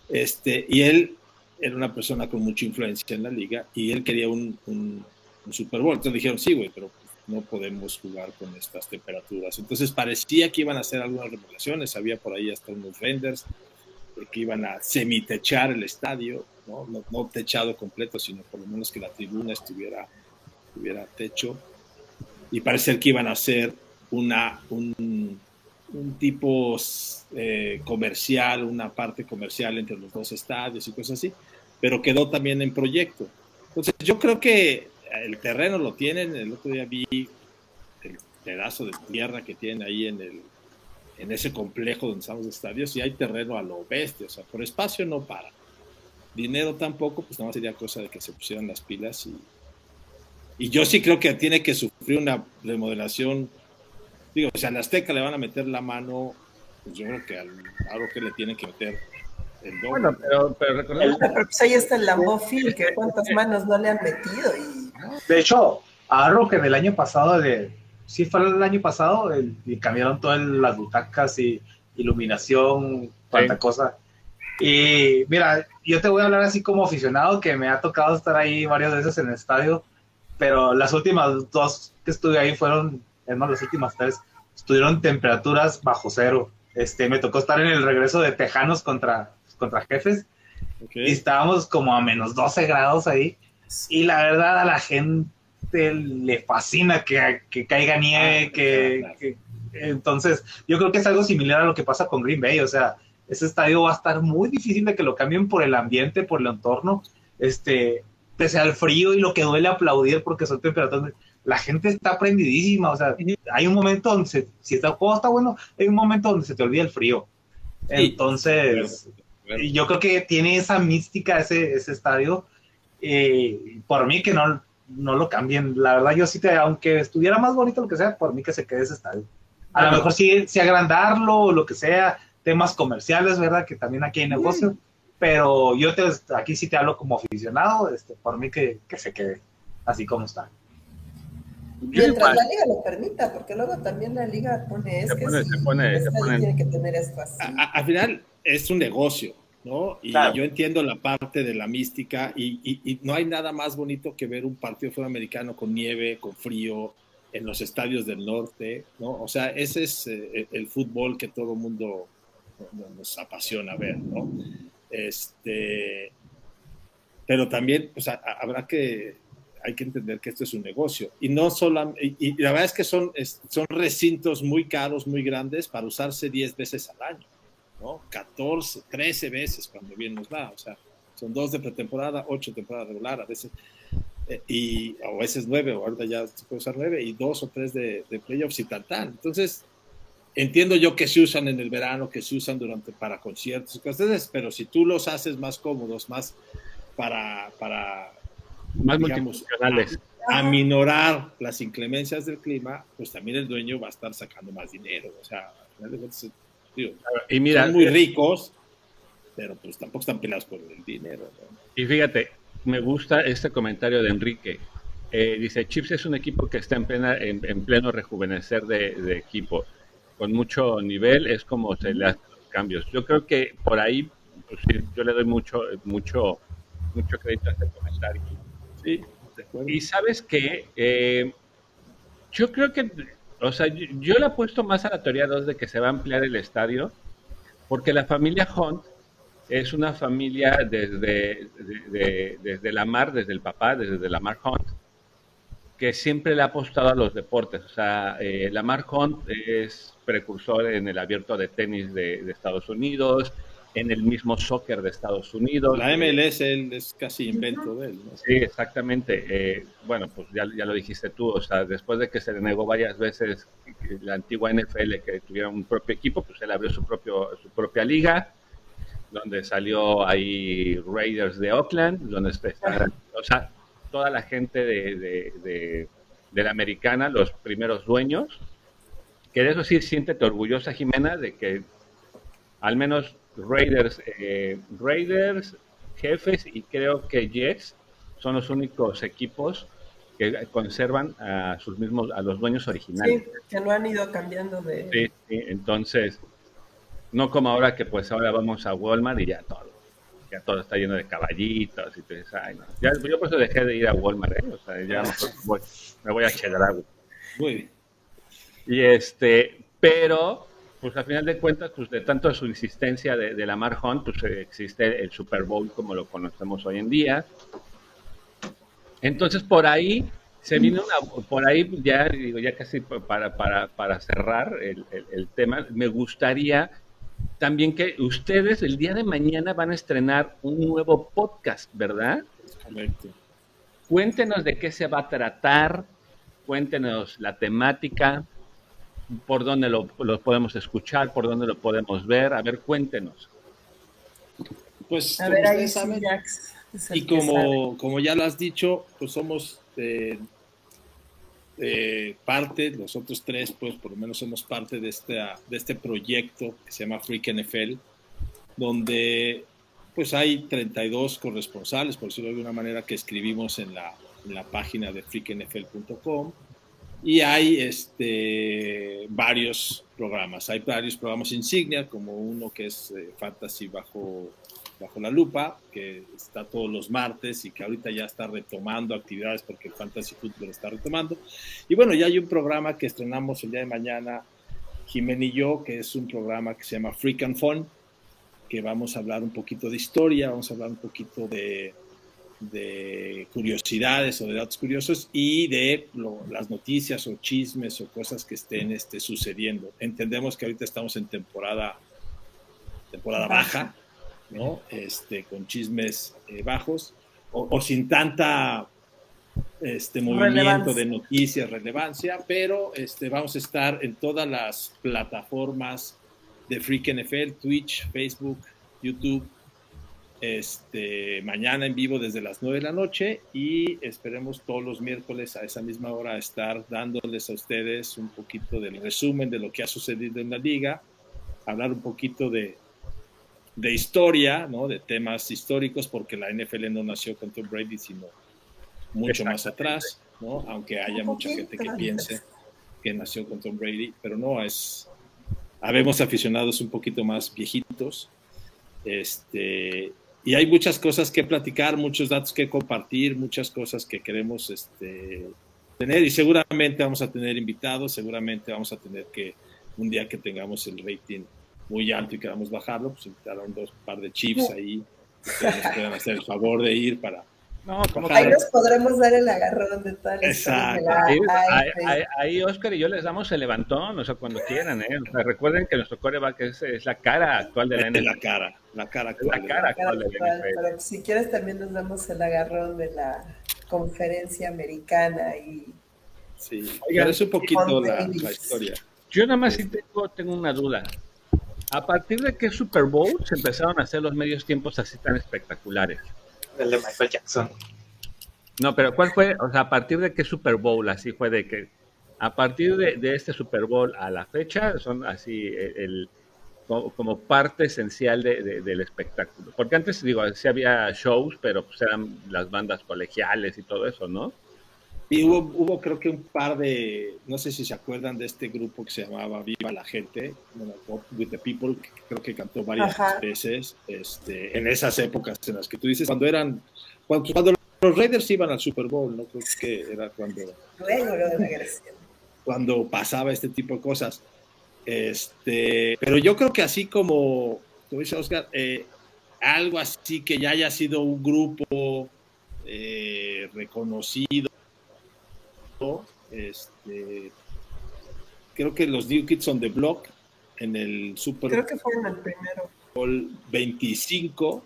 Este, y él era una persona con mucha influencia en la liga y él quería un, un, un Super Bowl. Entonces dijeron, sí, güey, pero no podemos jugar con estas temperaturas. Entonces parecía que iban a hacer algunas remodelaciones, había por ahí hasta unos renders, que iban a semitechar el estadio, ¿no? ¿no? techado completo, sino por lo menos que la tribuna estuviera, tuviera techo. Y parece que iban a hacer una, un, un tipo eh, comercial, una parte comercial entre los dos estadios y cosas así, pero quedó también en proyecto. Entonces yo creo que el terreno lo tienen, el otro día vi el pedazo de tierra que tienen ahí en, el, en ese complejo donde están los estadios y hay terreno a lo bestia, o sea, por espacio no para. Dinero tampoco, pues nada más sería cosa de que se pusieran las pilas y, y yo sí creo que tiene que sufrir una remodelación Digo, si a la Azteca le van a meter la mano, pues yo creo que al algo que le tienen que meter el doble. Bueno, pero, pero recordemos. Pues ahí está el Lambofil, que cuántas manos no le han metido. Y... De hecho, algo que del año pasado, de, sí fue el año pasado, y cambiaron todas las butacas y iluminación, cuánta cosa. Y mira, yo te voy a hablar así como aficionado, que me ha tocado estar ahí varias veces en el estadio, pero las últimas dos que estuve ahí fueron es más, las últimas tres estuvieron temperaturas bajo cero. Este, me tocó estar en el regreso de Tejanos contra, contra Jefes y estábamos como a menos 12 grados ahí. Y la verdad a la gente le fascina que, que caiga nieve, ah, que, entonces yo creo que es algo similar a lo que pasa con Green Bay, o sea, ese estadio va a estar muy difícil de que lo cambien por el ambiente, por el entorno, este, pese al frío y lo que duele aplaudir porque son temperaturas la gente está prendidísima, o sea, hay un momento donde, se, si el juego está bueno, hay un momento donde se te olvida el frío. Entonces, yo creo que tiene esa mística ese, ese estadio. Eh, por mí que no, no lo cambien. La verdad, yo sí te, aunque estuviera más bonito lo que sea, por mí que se quede ese estadio. A lo mejor sí, sí agrandarlo o lo que sea, temas comerciales, ¿verdad? Que también aquí hay negocio. Pero yo te, aquí sí te hablo como aficionado, este, por mí que, que se quede así como está. Mientras la liga lo permita, porque luego también la liga pone, es que se pone, tiene que tener esto así. al final es un negocio, ¿no? Y yo entiendo la parte de la mística y, no hay nada más bonito que ver un partido sudamericano con nieve, con frío, en los estadios del norte, ¿no? O sea, ese es eh, el fútbol que todo el mundo nos apasiona ver, ¿no? Este, pero también, pues, habrá que hay que entender que esto es un negocio. Y no solo, y, la verdad es que son, son recintos muy caros, muy grandes para usarse 10 veces al año, ¿no? 14, 13 veces cuando bien nos va. O sea, son dos de pretemporada, ocho de temporada regular, a veces, eh, y, a veces nueve, o ahorita ya se puede usar nueve, y dos o tres de, de playoffs y tal, tal. Entonces, entiendo yo que se usan en el verano, que se usan durante para conciertos y cosas, pero si tú los haces más cómodos, más para, para más digamos, a, minorar las inclemencias del clima, pues también el dueño va a estar sacando más dinero. O sea, y mira, son muy ricos, pero pues tampoco están peleados por el dinero. Y fíjate, me gusta este comentario de Enrique. Eh, dice, Chips es un equipo que está en, plena, en, pleno rejuvenecer de, equipo. Con mucho nivel es como se le hacen los cambios. Yo creo que por ahí, pues, yo le doy mucho, mucho, mucho crédito a este comentario. Sí, y sabes que eh, yo creo que, o sea, yo, le apuesto más a la teoría 2 de que se va a ampliar el estadio, porque la familia Hunt es una familia desde, desde la mar, desde el papá, desde la mar Hunt, que siempre le ha apostado a los deportes. O sea, eh, la mar Hunt es precursor en el abierto de tenis de Estados Unidos, en el mismo soccer de Estados Unidos. La MLS es casi invento de él. Sí, exactamente. Eh, bueno, pues ya, ya, lo dijiste tú, o sea, después de que se le negó varias veces la antigua NFL que tuviera un propio equipo, pues él abrió su, propio, su propia liga, donde salió ahí Raiders de Oakland, donde está, o sea, toda la gente de, de, de, la americana, los primeros dueños, que de eso sí siéntete orgullosa, Jimena, de que al menos Raiders, eh, Raiders, Jefes y creo que Jets son los únicos equipos que conservan a sus mismos, a los dueños originales. Sí, que no han ido cambiando de... Sí, entonces, no como ahora que pues ahora vamos a Walmart y ya todo, ya todo está lleno de caballitos y pues, ay, no. ya, yo por eso dejé de ir a Walmart, ¿eh? o sea, ya voy, me voy a echar agua. Muy bien. Y este, pero pues al final de cuentas, pues de tanto su insistencia de, de Lamar Hunt, pues existe el Super Bowl como lo conocemos hoy en día. Entonces por ahí se vino una, por ahí ya digo, ya casi para, para, para cerrar el, el, tema, me gustaría también que ustedes el día de mañana van a estrenar un nuevo podcast, ¿verdad? Correcto. Cuéntenos de qué se va a tratar, cuéntenos la temática, por dónde lo, podemos escuchar, por dónde lo podemos ver. A ver, cuéntenos. Pues, a ver, ahí saben, y como, como ya lo has dicho, pues somos eh, eh, parte, los otros tres, pues por lo menos somos parte de, este, de este proyecto que se llama Freak NFL, donde pues hay 32 corresponsales, por decirlo de alguna manera, que escribimos en la, en la página de freaknfl.com y hay este, varios programas. Hay varios programas insignia, como uno que es eh, Fantasy bajo, bajo la lupa, que está todos los martes y que ahorita ya está retomando actividades porque Fantasy Football está retomando. Y bueno, ya hay un programa que estrenamos el día de mañana, Jiménez y yo, que es un programa que se llama Freak and Fun, que vamos a hablar un poquito de historia, vamos a hablar un poquito de de curiosidades o de datos curiosos y de las noticias o chismes o cosas que estén este, sucediendo. Entendemos que ahorita estamos en temporada, temporada baja, ¿no? Este, con chismes eh, bajos o, sin tanta este movimiento de noticias, relevancia, pero este, vamos a estar en todas las plataformas de Freak NFL, Twitch, Facebook, YouTube, este, mañana en vivo desde las 9 de la noche y esperemos todos los miércoles a esa misma hora estar dándoles a ustedes un poquito del resumen de lo que ha sucedido en la liga, hablar un poquito de, de historia, ¿no? de temas históricos, porque la NFL no nació con Tom Brady, sino mucho más atrás, ¿no? aunque haya mucha gente que piense que nació con Tom Brady, pero no, es, habemos aficionados un poquito más viejitos, este, y hay muchas cosas que platicar, muchos datos que compartir, muchas cosas que queremos este, tener y seguramente vamos a tener invitados, seguramente vamos a tener que un día que tengamos el rating muy alto y queramos bajarlo, pues invitar a un dos par de chips ahí que nos puedan hacer el favor de ir para no, como ahí nos podremos dar el agarrón de tal. Exacto. ahí, Oscar y yo les damos el levantón, o sea, cuando quieran, ¿eh? O sea, recuerden que nuestro coreback es, es la cara actual de la NFL. La cara, la cara actual. La cara actual de la NFL. Pero si quieres también nos damos el agarrón de la conferencia americana y... Sí, Oigan, es un poquito la, la, historia. Yo nada más sí tengo, tengo una duda. ¿A partir de qué Super Bowl se empezaron a hacer los medios tiempos así tan espectaculares? El de Michael Jackson. No, pero ¿cuál fue? O sea, ¿a partir de qué Super Bowl así fue de que a partir de, este Super Bowl a la fecha son así el, como, parte esencial del espectáculo? Porque antes, digo, sí había shows, pero pues eran las bandas colegiales y todo eso, ¿no? Y hubo, hubo creo que un par de, no sé si se acuerdan de este grupo que se llamaba Viva la Gente, With the People, que creo que cantó varias veces este, en esas épocas en las que tú dices, cuando eran, cuando, los Raiders iban al Super Bowl, ¿no? Creo que era cuando... Cuando pasaba este tipo de cosas. Este, pero yo creo que así como, como dice Oscar, eh, algo así que ya haya sido un grupo eh, reconocido este, creo que los New Kids on the Block en el Super creo que fue en el primero. Bowl 25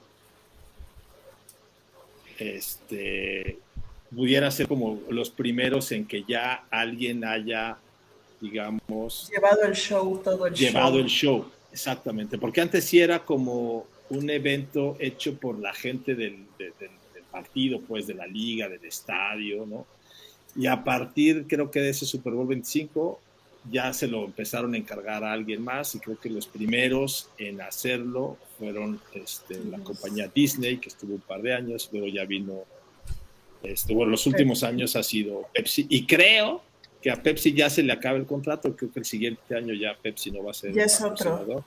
este pudiera ser como los primeros en que ya alguien haya digamos llevado el show todo el llevado el show. Exactamente porque antes sí era como un evento hecho por la gente del, del partido pues de la liga del estadio no y a partir, creo que de ese Super Bowl 25, ya se lo empezaron a encargar a alguien más y creo que los primeros en hacerlo fueron este, la compañía Disney, que estuvo un par de años, luego ya vino, estuvo en los últimos años ha sido Pepsi, y creo que a Pepsi ya se le acaba el contrato, creo que el siguiente año ya Pepsi no va a ser. Ya es otro.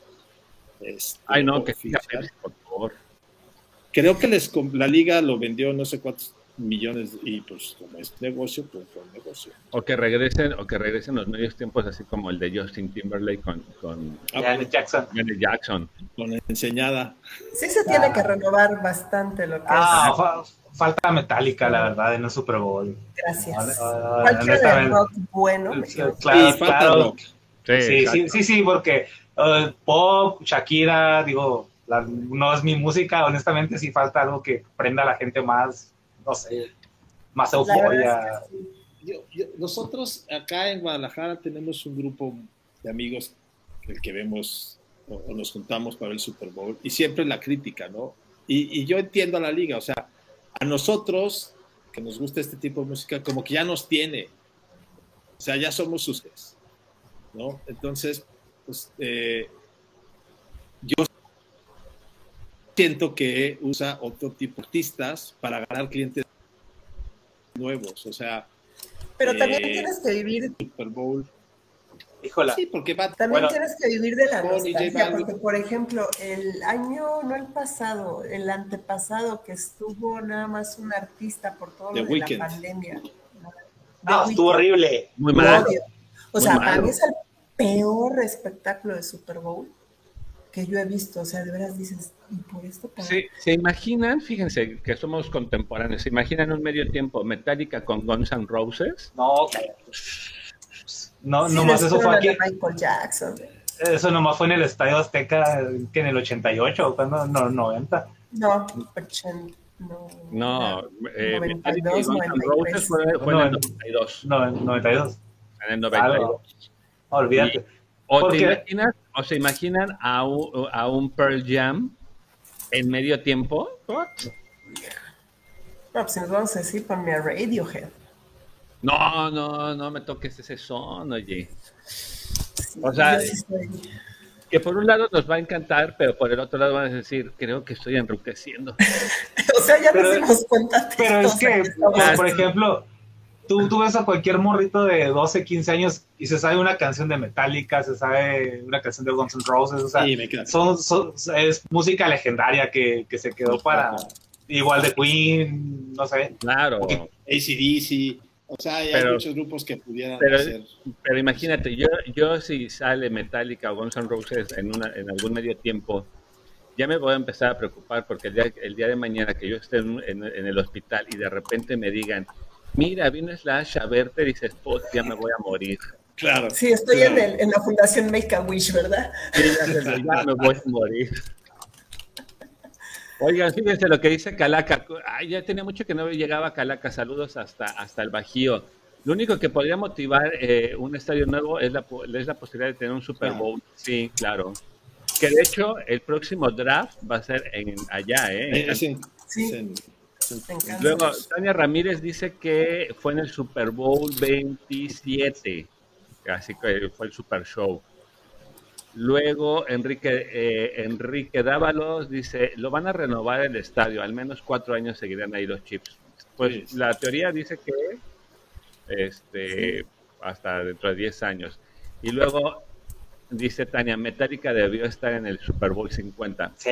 Este, Ay, no, que Pepsi, por favor. Creo que les, la liga lo vendió no sé cuántos millones y pues como es negocio, pues fue negocio. O que regresen, o que regresen los medios tiempos así como el de Justin Timberlake con, con Janet Jackson. Janet Jackson. Con la enseñada. Sí se tiene que renovar bastante lo que Ah, es. fa- falta metálica, la verdad, en el Super Bowl. Gracias. Ah, Cualquier rock bueno. Claro, y falta claro. rock. Sí, sí, sí, sí, porque eh, pop, Shakira, digo, la- no es mi música, honestamente sí falta algo que prenda a la gente más, no sé, más euforia. verdad es que sí. Yo- yo- nosotros acá en Guadalajara tenemos un grupo de amigos el que vemos o, o nos juntamos para el Super Bowl y siempre la crítica, ¿no? Y, y yo entiendo a la liga, o sea, a nosotros que nos gusta este tipo de música, como que ya nos tiene, o sea, ya somos sus, ¿no? Entonces, pues, eh, yo siento que usa otro tipo de artistas para ganar clientes nuevos, o sea, Pero también Eh, tienes que vivir, Super Bowl. Híjola. Sí, porque va también bueno. tienes que vivir de la nostalgia, porque por ejemplo, el año, no el pasado, el antepasado que estuvo nada más un artista por todo The lo de la pandemia. No, The estuvo horrible. Muy mal. O Muy sea, malo. para mí es el peor espectáculo de Super Bowl que yo he visto. O sea, de veras dices, ¿y por esto pago? Sí, ¿Se imaginan? Fíjense que somos contemporáneos. ¿Se imaginan un medio tiempo Metallica con Guns N' Roses? No, no, Sí, nomás eso fue aquí. Michael Jackson. Eso nomás fue en el Estadio Azteca, que en el 88, cuando no, 90. No, ochen- no. No, eh, 92, Metallica y Guns N' 93. Roses fue, fue en el No, 92. No, en 92. En el 92. Algo. Olvídate. O ¿Por te qué? imaginas, o se imaginan a un, a un Pearl Jam en medio tiempo. What? No, pues si nos vamos a decir, ponme a Radiohead. No, no, no me toques ese son, oye. Sí, O sea, sí Que por un lado nos va a encantar, pero por el otro lado van a decir, creo que estoy enriqueciendo. <laughs> O sea, ya Pero- nos dimos cuenta. Pero es que, por, por ejemplo, tú, tú ves a cualquier morrito de 12, 15 años y se sabe una canción de Metallica, se sabe una canción de Guns N' Roses, o sea, Sí, me queda. son, son- es música legendaria que, que se quedó para igual de Queen, no sé. Claro. ACDC, o sea, hay Pero- muchos grupos que pudieran pero- hacer. Pero imagínate, yo, yo si sale Metallica o Guns N' Roses en, una, en algún medio tiempo, ya me voy a empezar a preocupar porque el día, el día de mañana que yo esté en, en- en el hospital y de repente me digan, mira, vino Slash a verte, dices, pues ya me voy a morir. Claro. Sí, estoy claro. en, el- en la fundación Make a Wish, ¿verdad? Sí, ya, se- ya me voy a morir. Oigan, fíjense lo que dice Calaca. Ay, ya tenía mucho que no llegaba Calaca. Saludos hasta, hasta el Bajío. Lo único que podría motivar eh, un estadio nuevo es la, es la posibilidad de tener un Super Claro. Bowl. Sí, claro. Que de hecho el próximo draft va a ser en, allá, ¿eh? Eh, en- Sí. encanta. Luego, Tania Ramírez dice que fue en el Super Bowl 27, así que fue el Super Show. Luego, Enrique, eh, Enrique Dávalos dice, lo van a renovar el estadio, al menos cuatro años seguirán ahí los chips. Pues Sí. la teoría dice que este, hasta dentro de 10 años. Y luego, dice Tania, Metallica debió estar en el Super Bowl 50. Sí.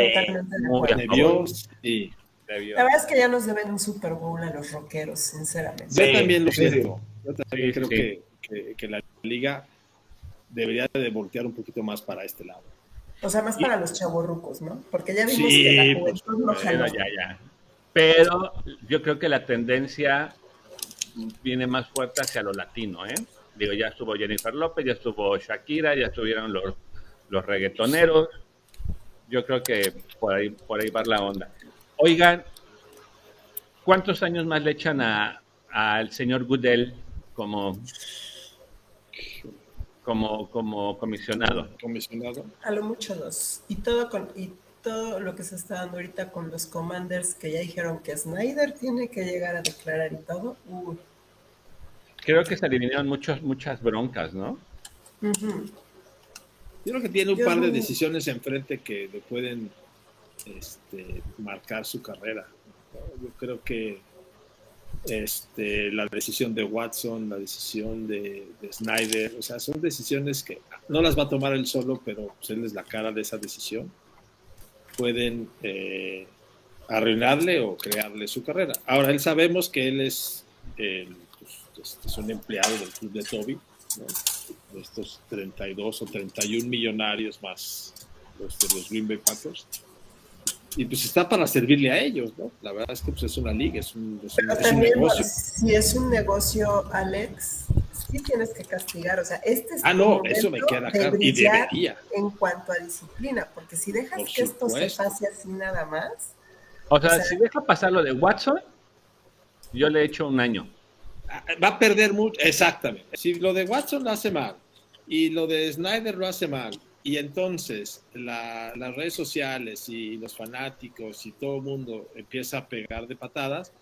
Muy debió, sí. Debió. La verdad es que ya nos deben un Super Bowl a los rockeros, sinceramente. Yo Sí, también lo siento. Yo también Sí, creo sí. Que, que- que la liga debería de voltear un poquito más para este lado. O sea, más para los chavorrucos, ¿no? Porque ya vimos Sí, que la por juventud no supuesto. jaló. Ya, ya. Pero yo creo que la tendencia viene más fuerte hacia lo latino, ¿eh? Digo, ya estuvo Jennifer López, ya estuvo Shakira, ya estuvieron los, los reggaetoneros. Yo creo que por ahí, por ahí va la onda. Oigan, ¿cuántos años más le echan a- al señor Goodell como, como, como comisionado? Comisionado. A lo mucho dos. Y todo con y todo lo que se está dando ahorita con los commanders que ya dijeron que Snyder tiene que llegar a declarar y todo. Uy. Creo que se eliminaron muchos, muchas broncas, ¿no? Yo creo que tiene un Yo par de no- decisiones enfrente que le pueden este, marcar su carrera. ¿no? Yo creo que este, la decisión de Watson, la decisión de, de Snyder, o sea, son decisiones que no las va a tomar él solo, pero pues, él es la cara de esa decisión. Pueden eh, arruinarle o crearle su carrera. Ahora, él sabemos que él es, pues, este, es un empleado del club de Toby, de estos 32 o 31 millonarios más los de los Green Bay Packers. Y pues está para servirle a ellos, ¿no? La verdad es que pues, es una liga, es un, negocio. Si es un negocio, Alex, sí tienes que castigar. O sea, este es ah, no, eso me queda claro. Y debería. En cuanto a disciplina, porque si dejas que esto se pase así nada más. O sea, si deja pasar lo de Watson, yo le he hecho un año. Ah, va a perder mucho, exactamente. Si lo de Watson lo hace mal y lo de Snyder lo hace mal, y entonces las redes sociales y los fanáticos y todo el mundo empieza a pegar de patadas,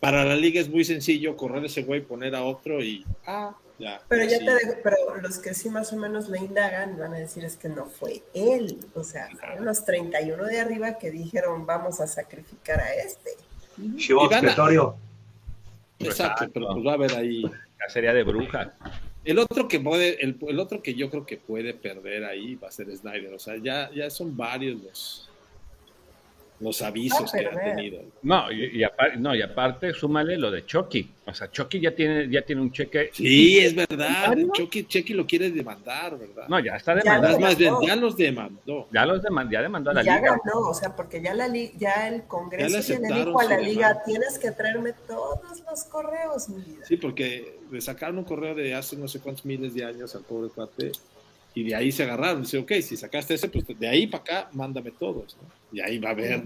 para la liga es muy sencillo correr ese güey, poner a otro y ah, ya. Pero ya te dejo, pero los que sí más o menos le indagan van a decir es que no fue él, o sea, fueron los 31 de arriba que dijeron vamos a sacrificar a este. Exacto, pero pues va a haber ahí. Cacería de brujas. El otro que puede, el, el, otro que yo creo que puede perder ahí va a ser Snyder. O sea, ya, ya son varios los, los avisos que ha tenido. No y, aparte, no, y aparte, súmale lo de Chucky. O sea, Chucky ya tiene, ya tiene un cheque. Sí, es verdad. Chucky, Chucky lo quiere demandar, ¿verdad? No, ya está demandando. Ya, más bien, ya los demandó. Ya los demandó, ya demandó a la liga. Ya ganó, o sea, porque ya, la ya el Congreso ya le, dijo a la liga, tienes que traerme todos los correos, mi vida. Sí, porque le sacaron un correo de hace no sé cuántos miles de años al pobre cuate y de ahí se agarraron. Dice, ok, si sacaste ese, pues de ahí para acá, mándame todos. ¿no? Y ahí va a haber.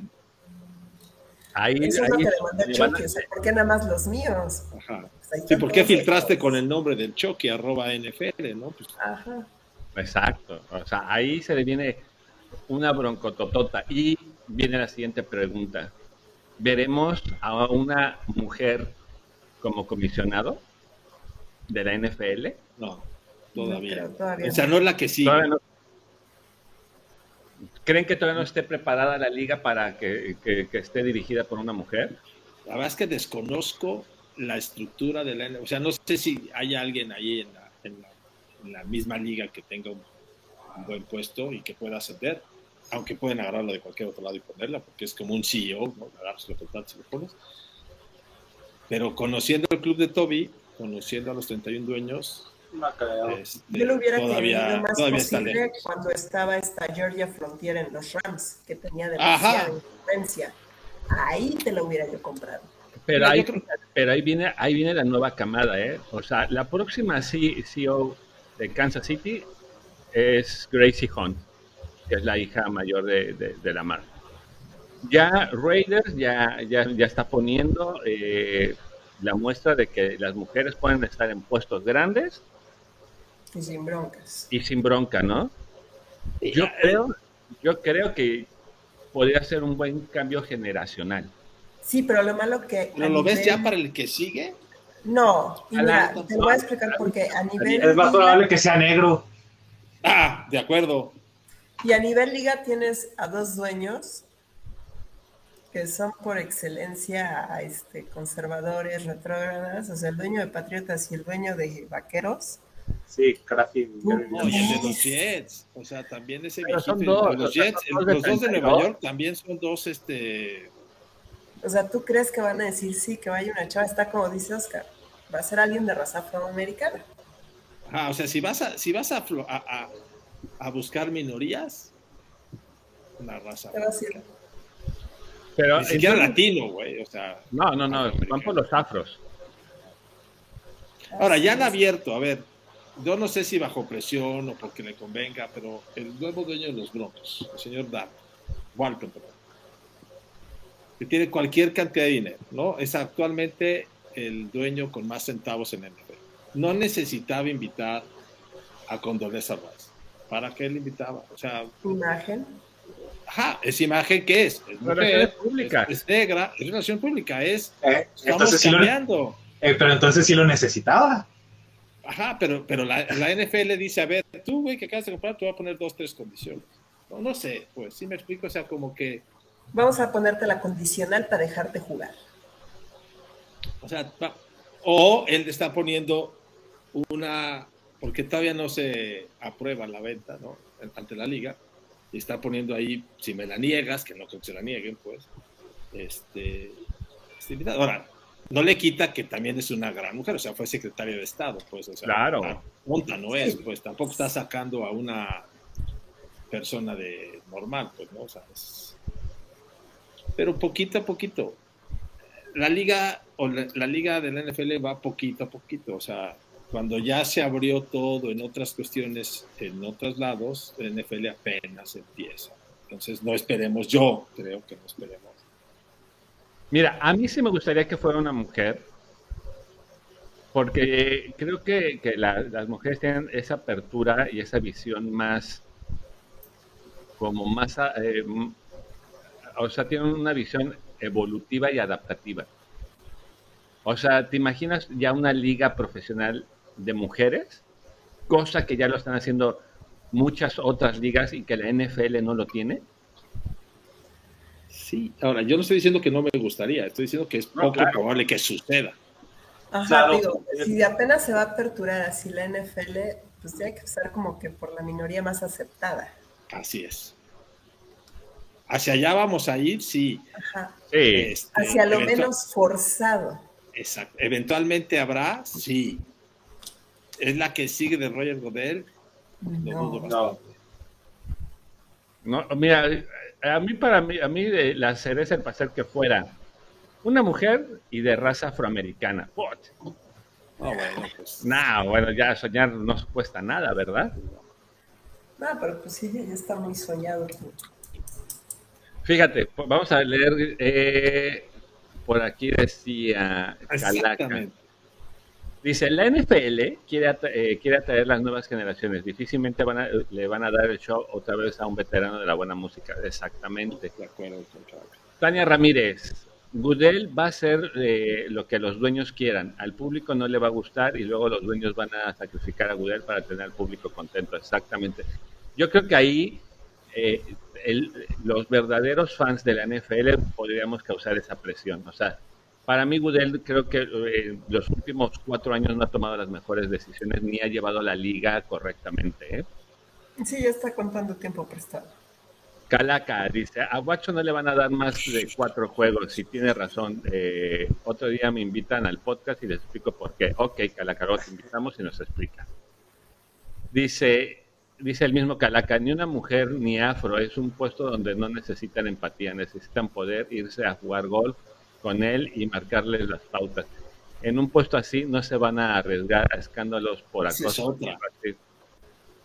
Ahí, Eso es lo que le Chucky, o sea, ¿por qué nada más los míos? Ajá. Pues sí, ¿por qué filtraste con el nombre del Chucky, arroba NFL, no? Pues, Ajá. Exacto. O sea, ahí se le viene una broncototota. Y viene la siguiente pregunta. ¿Veremos a una mujer como comisionado de la NFL? No. Todavía. o sea, no es la que sigue. ¿Creen que todavía no esté preparada la liga para que, esté dirigida por una mujer? La verdad es que desconozco la estructura de la O sea, no sé si hay alguien ahí en la, misma liga que tenga un, buen puesto y que pueda ascender, aunque pueden agarrarla de cualquier otro lado y ponerla, porque es como un CEO, ¿no? Agarras lo contratas y lo pones. Pero conociendo el club de Toby, conociendo a los 31 dueños, este, Yo lo hubiera querido más posible cuando estaba esta Georgia Frontier en los Rams, que tenía demasiada influencia. Ahí te lo hubiera yo comprado. Pero ahí, pero ahí viene, ahí viene la nueva camada, ¿eh? O sea, la próxima CEO de Kansas City es Gracie Hunt, que es la hija mayor de, de, la marca. Ya Raiders ya, ya, ya está poniendo eh, la muestra de que las mujeres pueden estar en puestos grandes y sin broncas. Y sin bronca, ¿no? Yo creo, yo creo que podría ser un buen cambio generacional. Sí, pero lo malo que... ¿No lo ves ya para el que sigue? No, y mira, te voy a explicar por qué. A nivel es más probable que sea negro. Ah, de acuerdo. Y a nivel liga tienes a dos dueños que son por excelencia este, conservadores, retrógradas, o sea, el dueño de Patriotas y el dueño de Vaqueros Sí, casi. y el de los Jets, o sea, también ese viejito. Dos, los Jets, los dos de Nueva York también son dos, este. O sea, ¿tú crees que van a decir sí, que vaya una chava? Está como dice Oscar, va a ser alguien de raza afroamericana. Ah, o sea, si vas a, si vas a, a, a buscar minorías, una raza. Pero Ni siquiera latino, güey, o sea. No, no, no, van por los afros. Ahora, ya han abierto, a ver, yo no sé si bajo presión o porque le convenga, pero el nuevo dueño de los Broncos, el señor Dan, Walton, que tiene cualquier cantidad de dinero, ¿no? Es actualmente el dueño con más centavos en el NFL. No necesitaba invitar a Condoleezza Rice. ¿Para qué le invitaba? O sea, imagen. Ajá, es imagen que es, es mujer, pública. Es, negra, es relación pública, es eh, estamos cambiando. Eh, pero entonces sí lo necesitaba. Ajá, pero, pero la, la NFL dice, a ver, tú, güey, que acabas de comprar, te voy a poner dos, tres condiciones. No, no sé, pues sí me explico, o sea, como que... Vamos a ponerte la condicional para dejarte jugar. O sea, o él está poniendo una, porque todavía no se aprueba la venta, ¿no? Ante la liga, y está poniendo ahí, si me la niegas, que no creo que se la nieguen, pues, este, este Ahora, no le quita que también es una gran mujer, o sea, fue secretaria de Estado, pues, o sea, claro. punta no es, pues, tampoco está sacando a una persona de normal, pues, ¿no? O sea, pero poquito a poquito. La liga o la, la liga del NFL va poquito a poquito, o sea, cuando ya se abrió todo en otras cuestiones, en otros lados, el NFL apenas empieza. Entonces, no esperemos, yo creo que no esperemos. Mira, a mí sí me gustaría que fuera una mujer, porque creo que, las mujeres tienen esa apertura y esa visión más, como más, eh, o sea, tienen una visión evolutiva y adaptativa. O sea, ¿te imaginas ya una liga profesional de mujeres, cosa que ya lo están haciendo muchas otras ligas y que la NFL no lo tiene. Sí, ahora yo no estoy diciendo que no me gustaría, estoy diciendo que es poco probable que suceda. Ajá, digo, si apenas se va a aperturar así la NFL, pues tiene que ser como que por la minoría más aceptada. Así es. Hacia allá vamos a ir, sí. Ajá. Este, Hacia lo menos forzado. Exacto. Eventualmente habrá, sí es la que sigue de Roger Godel. No, no. mira, a mí para mí, a mí de la cereza el pastel que fuera una mujer y de raza afroamericana. What? bueno, pues. No, bueno, ya soñar no cuesta nada, ¿verdad? No, pero pues sí, ya está muy soñado. Fíjate, vamos a leer, eh, por aquí decía Calaca. Dice, la NFL quiere, eh, quiere atraer las nuevas generaciones. Difícilmente van le van a dar el show otra vez a un veterano de la buena música. Exactamente. Tania Ramírez, Goodell va a hacer eh, lo que los dueños quieran. Al público no le va a gustar y luego los dueños van a sacrificar a Goodell para tener al público contento. Exactamente. Yo creo que ahí eh, los verdaderos fans de la NFL podríamos causar esa presión. O sea, para mí, Gudel creo que eh, los últimos cuatro años no ha tomado las mejores decisiones ni ha llevado a la liga correctamente. ¿eh? Sí, ya está contando tiempo prestado. Calaca dice, a Guacho no le van a dar más de cuatro juegos, si tiene razón. Eh, otro día me invitan al podcast y les explico por qué. Ok, Calaca, te invitamos y nos explica. Dice, dice el mismo Calaca, ni una mujer ni afro, es un puesto donde no necesitan empatía, necesitan poder irse a jugar golf con él y marcarle las pautas. En un puesto así no se van a arriesgar a escándalos por acoso.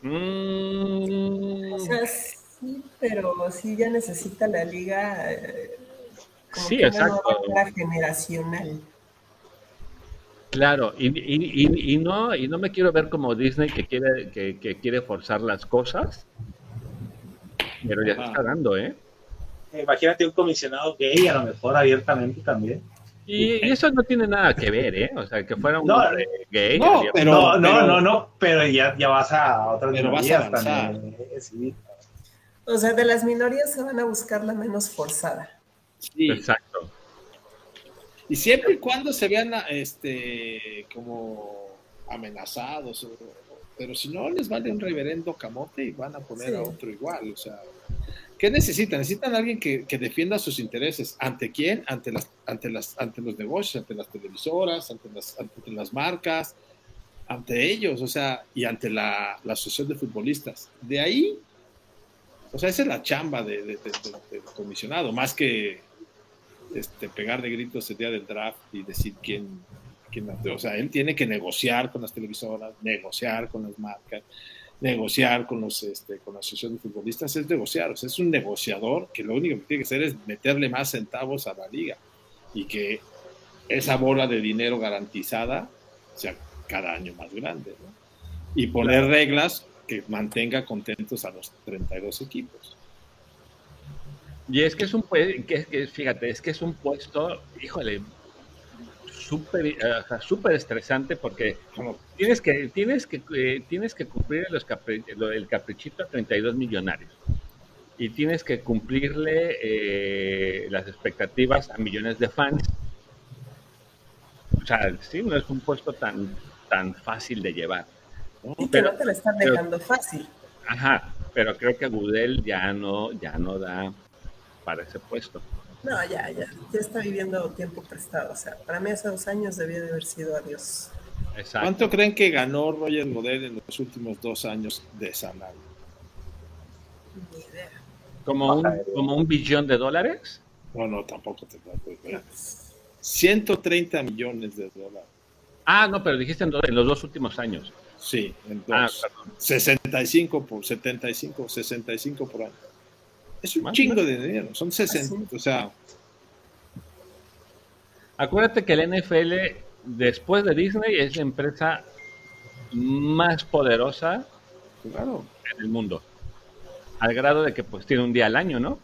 Mm. O sea, sí, pero sí ya necesita la liga eh, como sí, exacto. generacional. Claro, y, y, y, no, y no me quiero ver como Disney que quiere, que, que quiere forzar las cosas, pero ya se está dando, ¿eh? Imagínate un comisionado gay, a lo mejor abiertamente también. Y, eso no tiene nada que ver, ¿eh? O sea, que fuera un gay. No, pero, no, no, no, pero ya, ya vas a otras minorías también. Sí. O sea, de las minorías se van a buscar la menos forzada. Sí. Exacto. Y siempre y cuando se vean este como amenazados, pero si no les vale un reverendo camote y van a poner a otro igual, o sea, ¿Qué necesitan? Necesitan alguien que, defienda sus intereses. ¿Ante quién? Ante, las, ante, las, ante los negocios, ante las televisoras, ante las, ante las marcas, ante ellos, o sea, y ante la, asociación de futbolistas. De ahí, o sea, esa es la chamba del de, comisionado, más que este, pegar de gritos el día del draft y decir quién, quién, o sea, él tiene que negociar con las televisoras, negociar con las marcas, negociar con los este, con la asociación de futbolistas es negociar, o sea, es un negociador que lo único que tiene que hacer es meterle más centavos a la liga y que esa bola de dinero garantizada sea cada año más grande, ¿no? Y poner reglas que mantenga contentos a los 32 equipos. Y es que es un que, fíjate, es que es un puesto, híjole, súper eh, super estresante porque tienes que tienes que eh, tienes que cumplir los el caprichito a 32 millonarios y tienes que cumplirle eh, las expectativas a millones de fans. O sea, sí, no es un puesto tan tan fácil de llevar. Y que no te lo están dejando fácil. Ajá, pero creo que Gudel ya no ya no da para ese puesto. No, ya, ya, ya está viviendo tiempo prestado. O sea, para mí hace dos años debía de haber sido adiós. Exacto. ¿Cuánto creen que ganó Roger Model en los últimos dos años de Sanal? Ni idea. ¿Como un, como un billón de dólares? No, no, tampoco te puedo ver. 130 millones de dólares. Ah, no, pero dijiste en, los dos últimos años. Sí, en dos. Ah, 65 por 75, 65 por año. Es un chingo de dinero, son 60, o sea. Acuérdate que el NFL, después de Disney, es la empresa más poderosa claro. en el mundo. Al grado de que pues tiene un día al año, ¿no?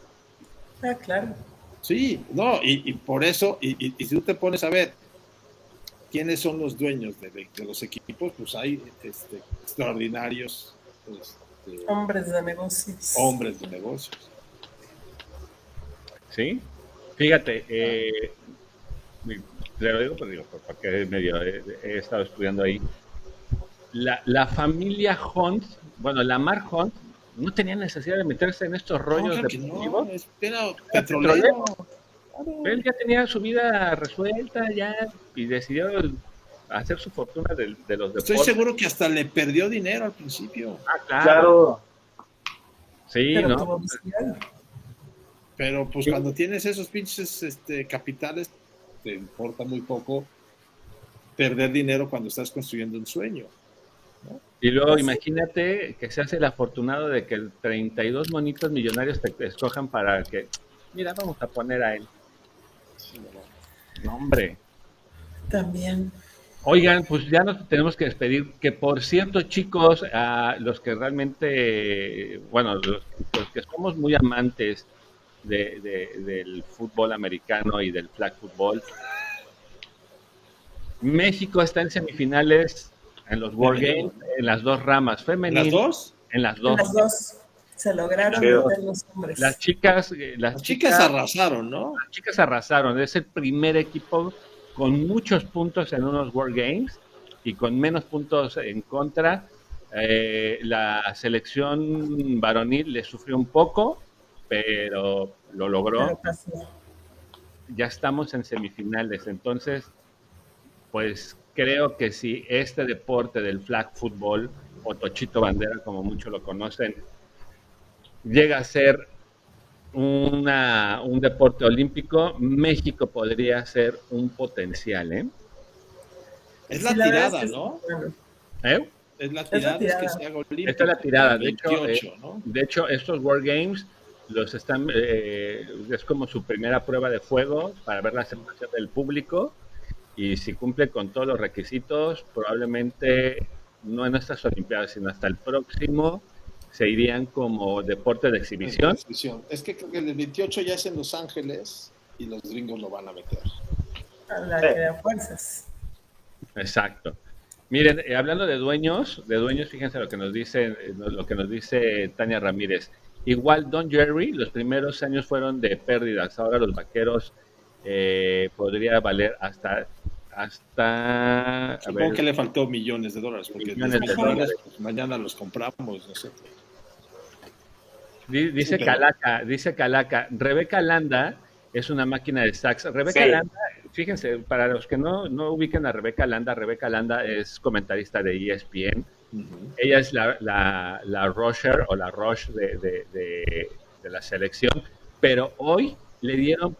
Ah, claro. Sí, no, y, por eso, y, si tú te pones a ver quiénes son los dueños de, los equipos, pues hay este, extraordinarios este, hombres de negocios. Hombres de negocios. Sí, fíjate, eh, te lo digo, digo, porque medio he, estado estudiando ahí. La, la, familia Hunt, bueno, la Mar Hunt, no tenía necesidad de meterse en estos rollos de no, era petrolero. Él ya tenía su vida resuelta ya y decidió hacer su fortuna de, los deportes. Estoy seguro que hasta le perdió dinero al principio. Ah, claro. Sí, ¿no? Pero pues cuando tienes esos pinches este, capitales, te importa muy poco perder dinero cuando estás construyendo un sueño. Y luego imagínate que se hace el afortunado de que 32 monitos millonarios te escojan para que, mira, vamos a poner a él. No, hombre. También. Oigan, pues ya nos tenemos que despedir. Que por cierto, chicos, a los que realmente, bueno, los que somos muy amantes de, del fútbol americano y del flag football. México está en semifinales en los World Games, en las dos ramas, femeninas. ¿Las dos? En las dos. las dos. Se lograron los hombres. Las chicas, eh, las, chicas, arrasaron, ¿no? Las chicas arrasaron. Es el primer equipo con muchos puntos en unos World Games y con menos puntos en contra. Eh, la selección varonil le sufrió un poco, pero lo logró. Ya estamos en semifinales, entonces, pues creo que si este deporte del flag football, o Tochito Bandera, como muchos lo conocen, llega a ser una, un deporte olímpico, México podría ser un potencial, ¿eh? Es la tirada, ¿no? ¿Eh? Es la tirada, es, que se haga olímpico. Esta es la tirada, de hecho, eh, de hecho, estos World Games los están, eh, es como su primera prueba de fuego para ver la aceptación del público y si cumple con todos los requisitos, probablemente no en estas Olimpiadas, sino hasta el próximo, se irían como deporte de exhibición. Es que creo que el 28 ya es en Los Ángeles y los gringos lo van a meter. A la que de fuerzas. Exacto. Miren, eh, hablando de dueños, de dueños, fíjense lo que nos dice, eh, lo que nos dice Tania Ramírez. Igual Don Jerry, los primeros años fueron de pérdidas. Ahora los vaqueros eh, podría valer hasta hasta supongo que le faltó millones de dólares porque millones de dólares. Pues, mañana los compramos no sé dice Calaca dice Calaca Rebeca Landa es una máquina de sax Rebeca Landa fíjense para los que no no ubiquen a Rebeca Landa Rebeca Landa es comentarista de ESPN ella es la, la, la Rocher o la Roche de, de, la selección, pero hoy le dieron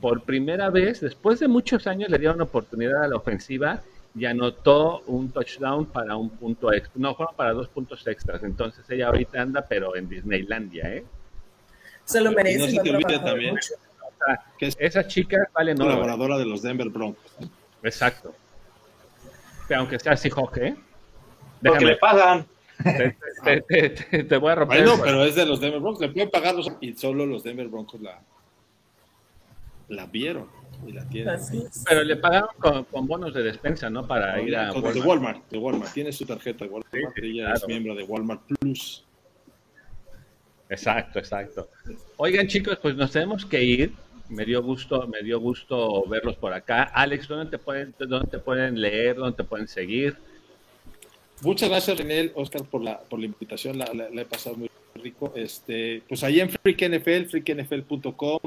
por primera vez, después de muchos años, le dieron oportunidad a la ofensiva y anotó un touchdown para un punto extra. No, fueron para dos puntos extras. Entonces ella ahorita anda, pero en Disneylandia, ¿eh? Se lo merece. no se te olvide también que es esa chica vale no. Colaboradora de los Denver Broncos. Exacto. Aunque sea Seahawk, ¿eh? Porque le pagan. Te, voy a romper. Bueno, pero es de los Denver Broncos. Le pueden pagar los, y solo los Denver Broncos la, la vieron y la tienen. Pero le pagaron con, bonos de despensa, ¿no? Para ir a Walmart. De Walmart, de Walmart. Tiene su tarjeta de Walmart. ella es miembro de Walmart Plus. Exacto, exacto. Oigan, chicos, pues nos tenemos que ir. Me dio gusto, me dio gusto verlos por acá. Alex, ¿dónde te pueden, dónde te pueden leer? ¿Dónde te pueden seguir? Muchas gracias, René, Oscar, por la, por la invitación. La, he pasado muy rico. Este, pues ahí en Freak NFL, freaknfl.com.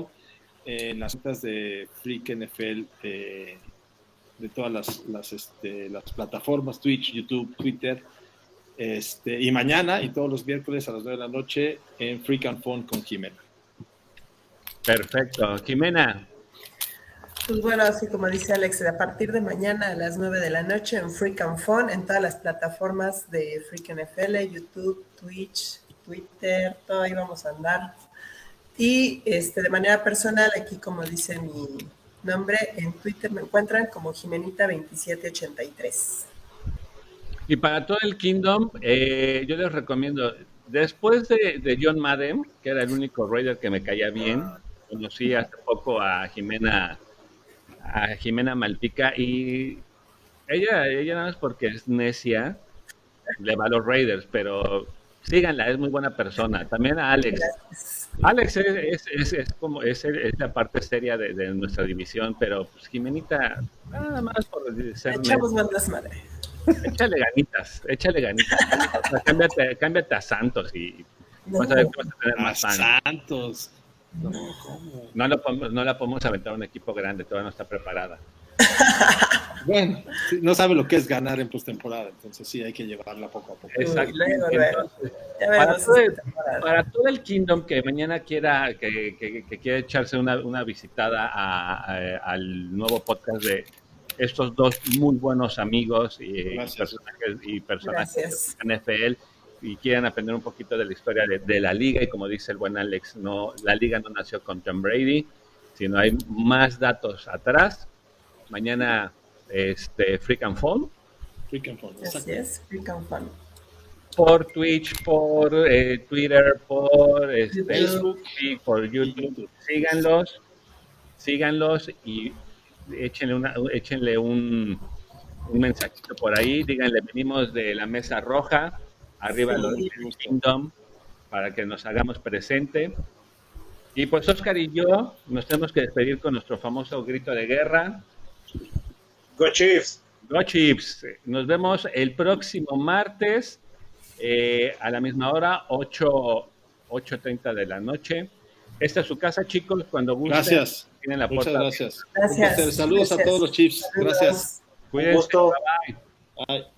en las cuentas de Freak NFL de, todas las, las, este, las, plataformas, Twitch, YouTube, Twitter. Este, y mañana y todos los miércoles a las 9 de la noche en Freak and Phone con Jimena. Perfecto. Jimena, pues bueno, así como dice Alex, a partir de mañana a las 9 de la noche en Freak and Fun, en todas las plataformas de Freak NFL, YouTube, Twitch, Twitter, todo ahí vamos a andar. Y este, de manera personal, aquí como dice mi nombre, en Twitter me encuentran como Jimenita2783. Y para todo el Kingdom, eh, yo les recomiendo, después de, de, John Madden, que era el único Raider que me caía bien, conocí hace poco a Jimena a Jimena Malpica y ella, ella nada más porque es necia, le va a los Raiders, pero síganla, es muy buena persona. También a Alex. Alex es, es, es, como es, la parte seria de, de, nuestra división, pero pues Jimenita, nada más por ser. Echamos bandas madre. Échale ganitas, échale ganitas. cámbiate, cámbiate, a Santos y vas a ver que vas a tener más Santos. No, No, no la podemos aventar a un equipo grande, todavía no está preparada. <laughs> bueno, no sabe lo que es ganar en postemporada, entonces sí hay que llevarla poco a poco. Exacto. para, todo el, Kingdom que mañana quiera, que, que, quiera echarse una, una visitada al nuevo podcast de estos dos muy buenos amigos y, personajes, y personajes de NFL y quieren aprender un poquito de la historia de, la liga y como dice el buen Alex, no, la liga no nació con Tom Brady, sino hay más datos atrás. Mañana, este, Freak and Phone. Freak and Phone, Así es, Freak and Phone. Por Twitch, por eh, Twitter, por este, Facebook y por YouTube. Síganlos, síganlos y échenle, una, échenle un, un mensajito por ahí. Díganle, venimos de la mesa roja arriba los Kingdom para que nos hagamos presente. Y pues Oscar y yo nos tenemos que despedir con nuestro famoso grito de guerra. Go Chiefs. Go Chiefs. Nos vemos el próximo martes eh, a la misma hora, 8, 8.30 de la noche. Esta es su casa, chicos, cuando gusten. Gracias. Tienen la Muchas gracias. Gracias. Saludos a todos los Chiefs. Gracias. Cuídense. gusto. bye.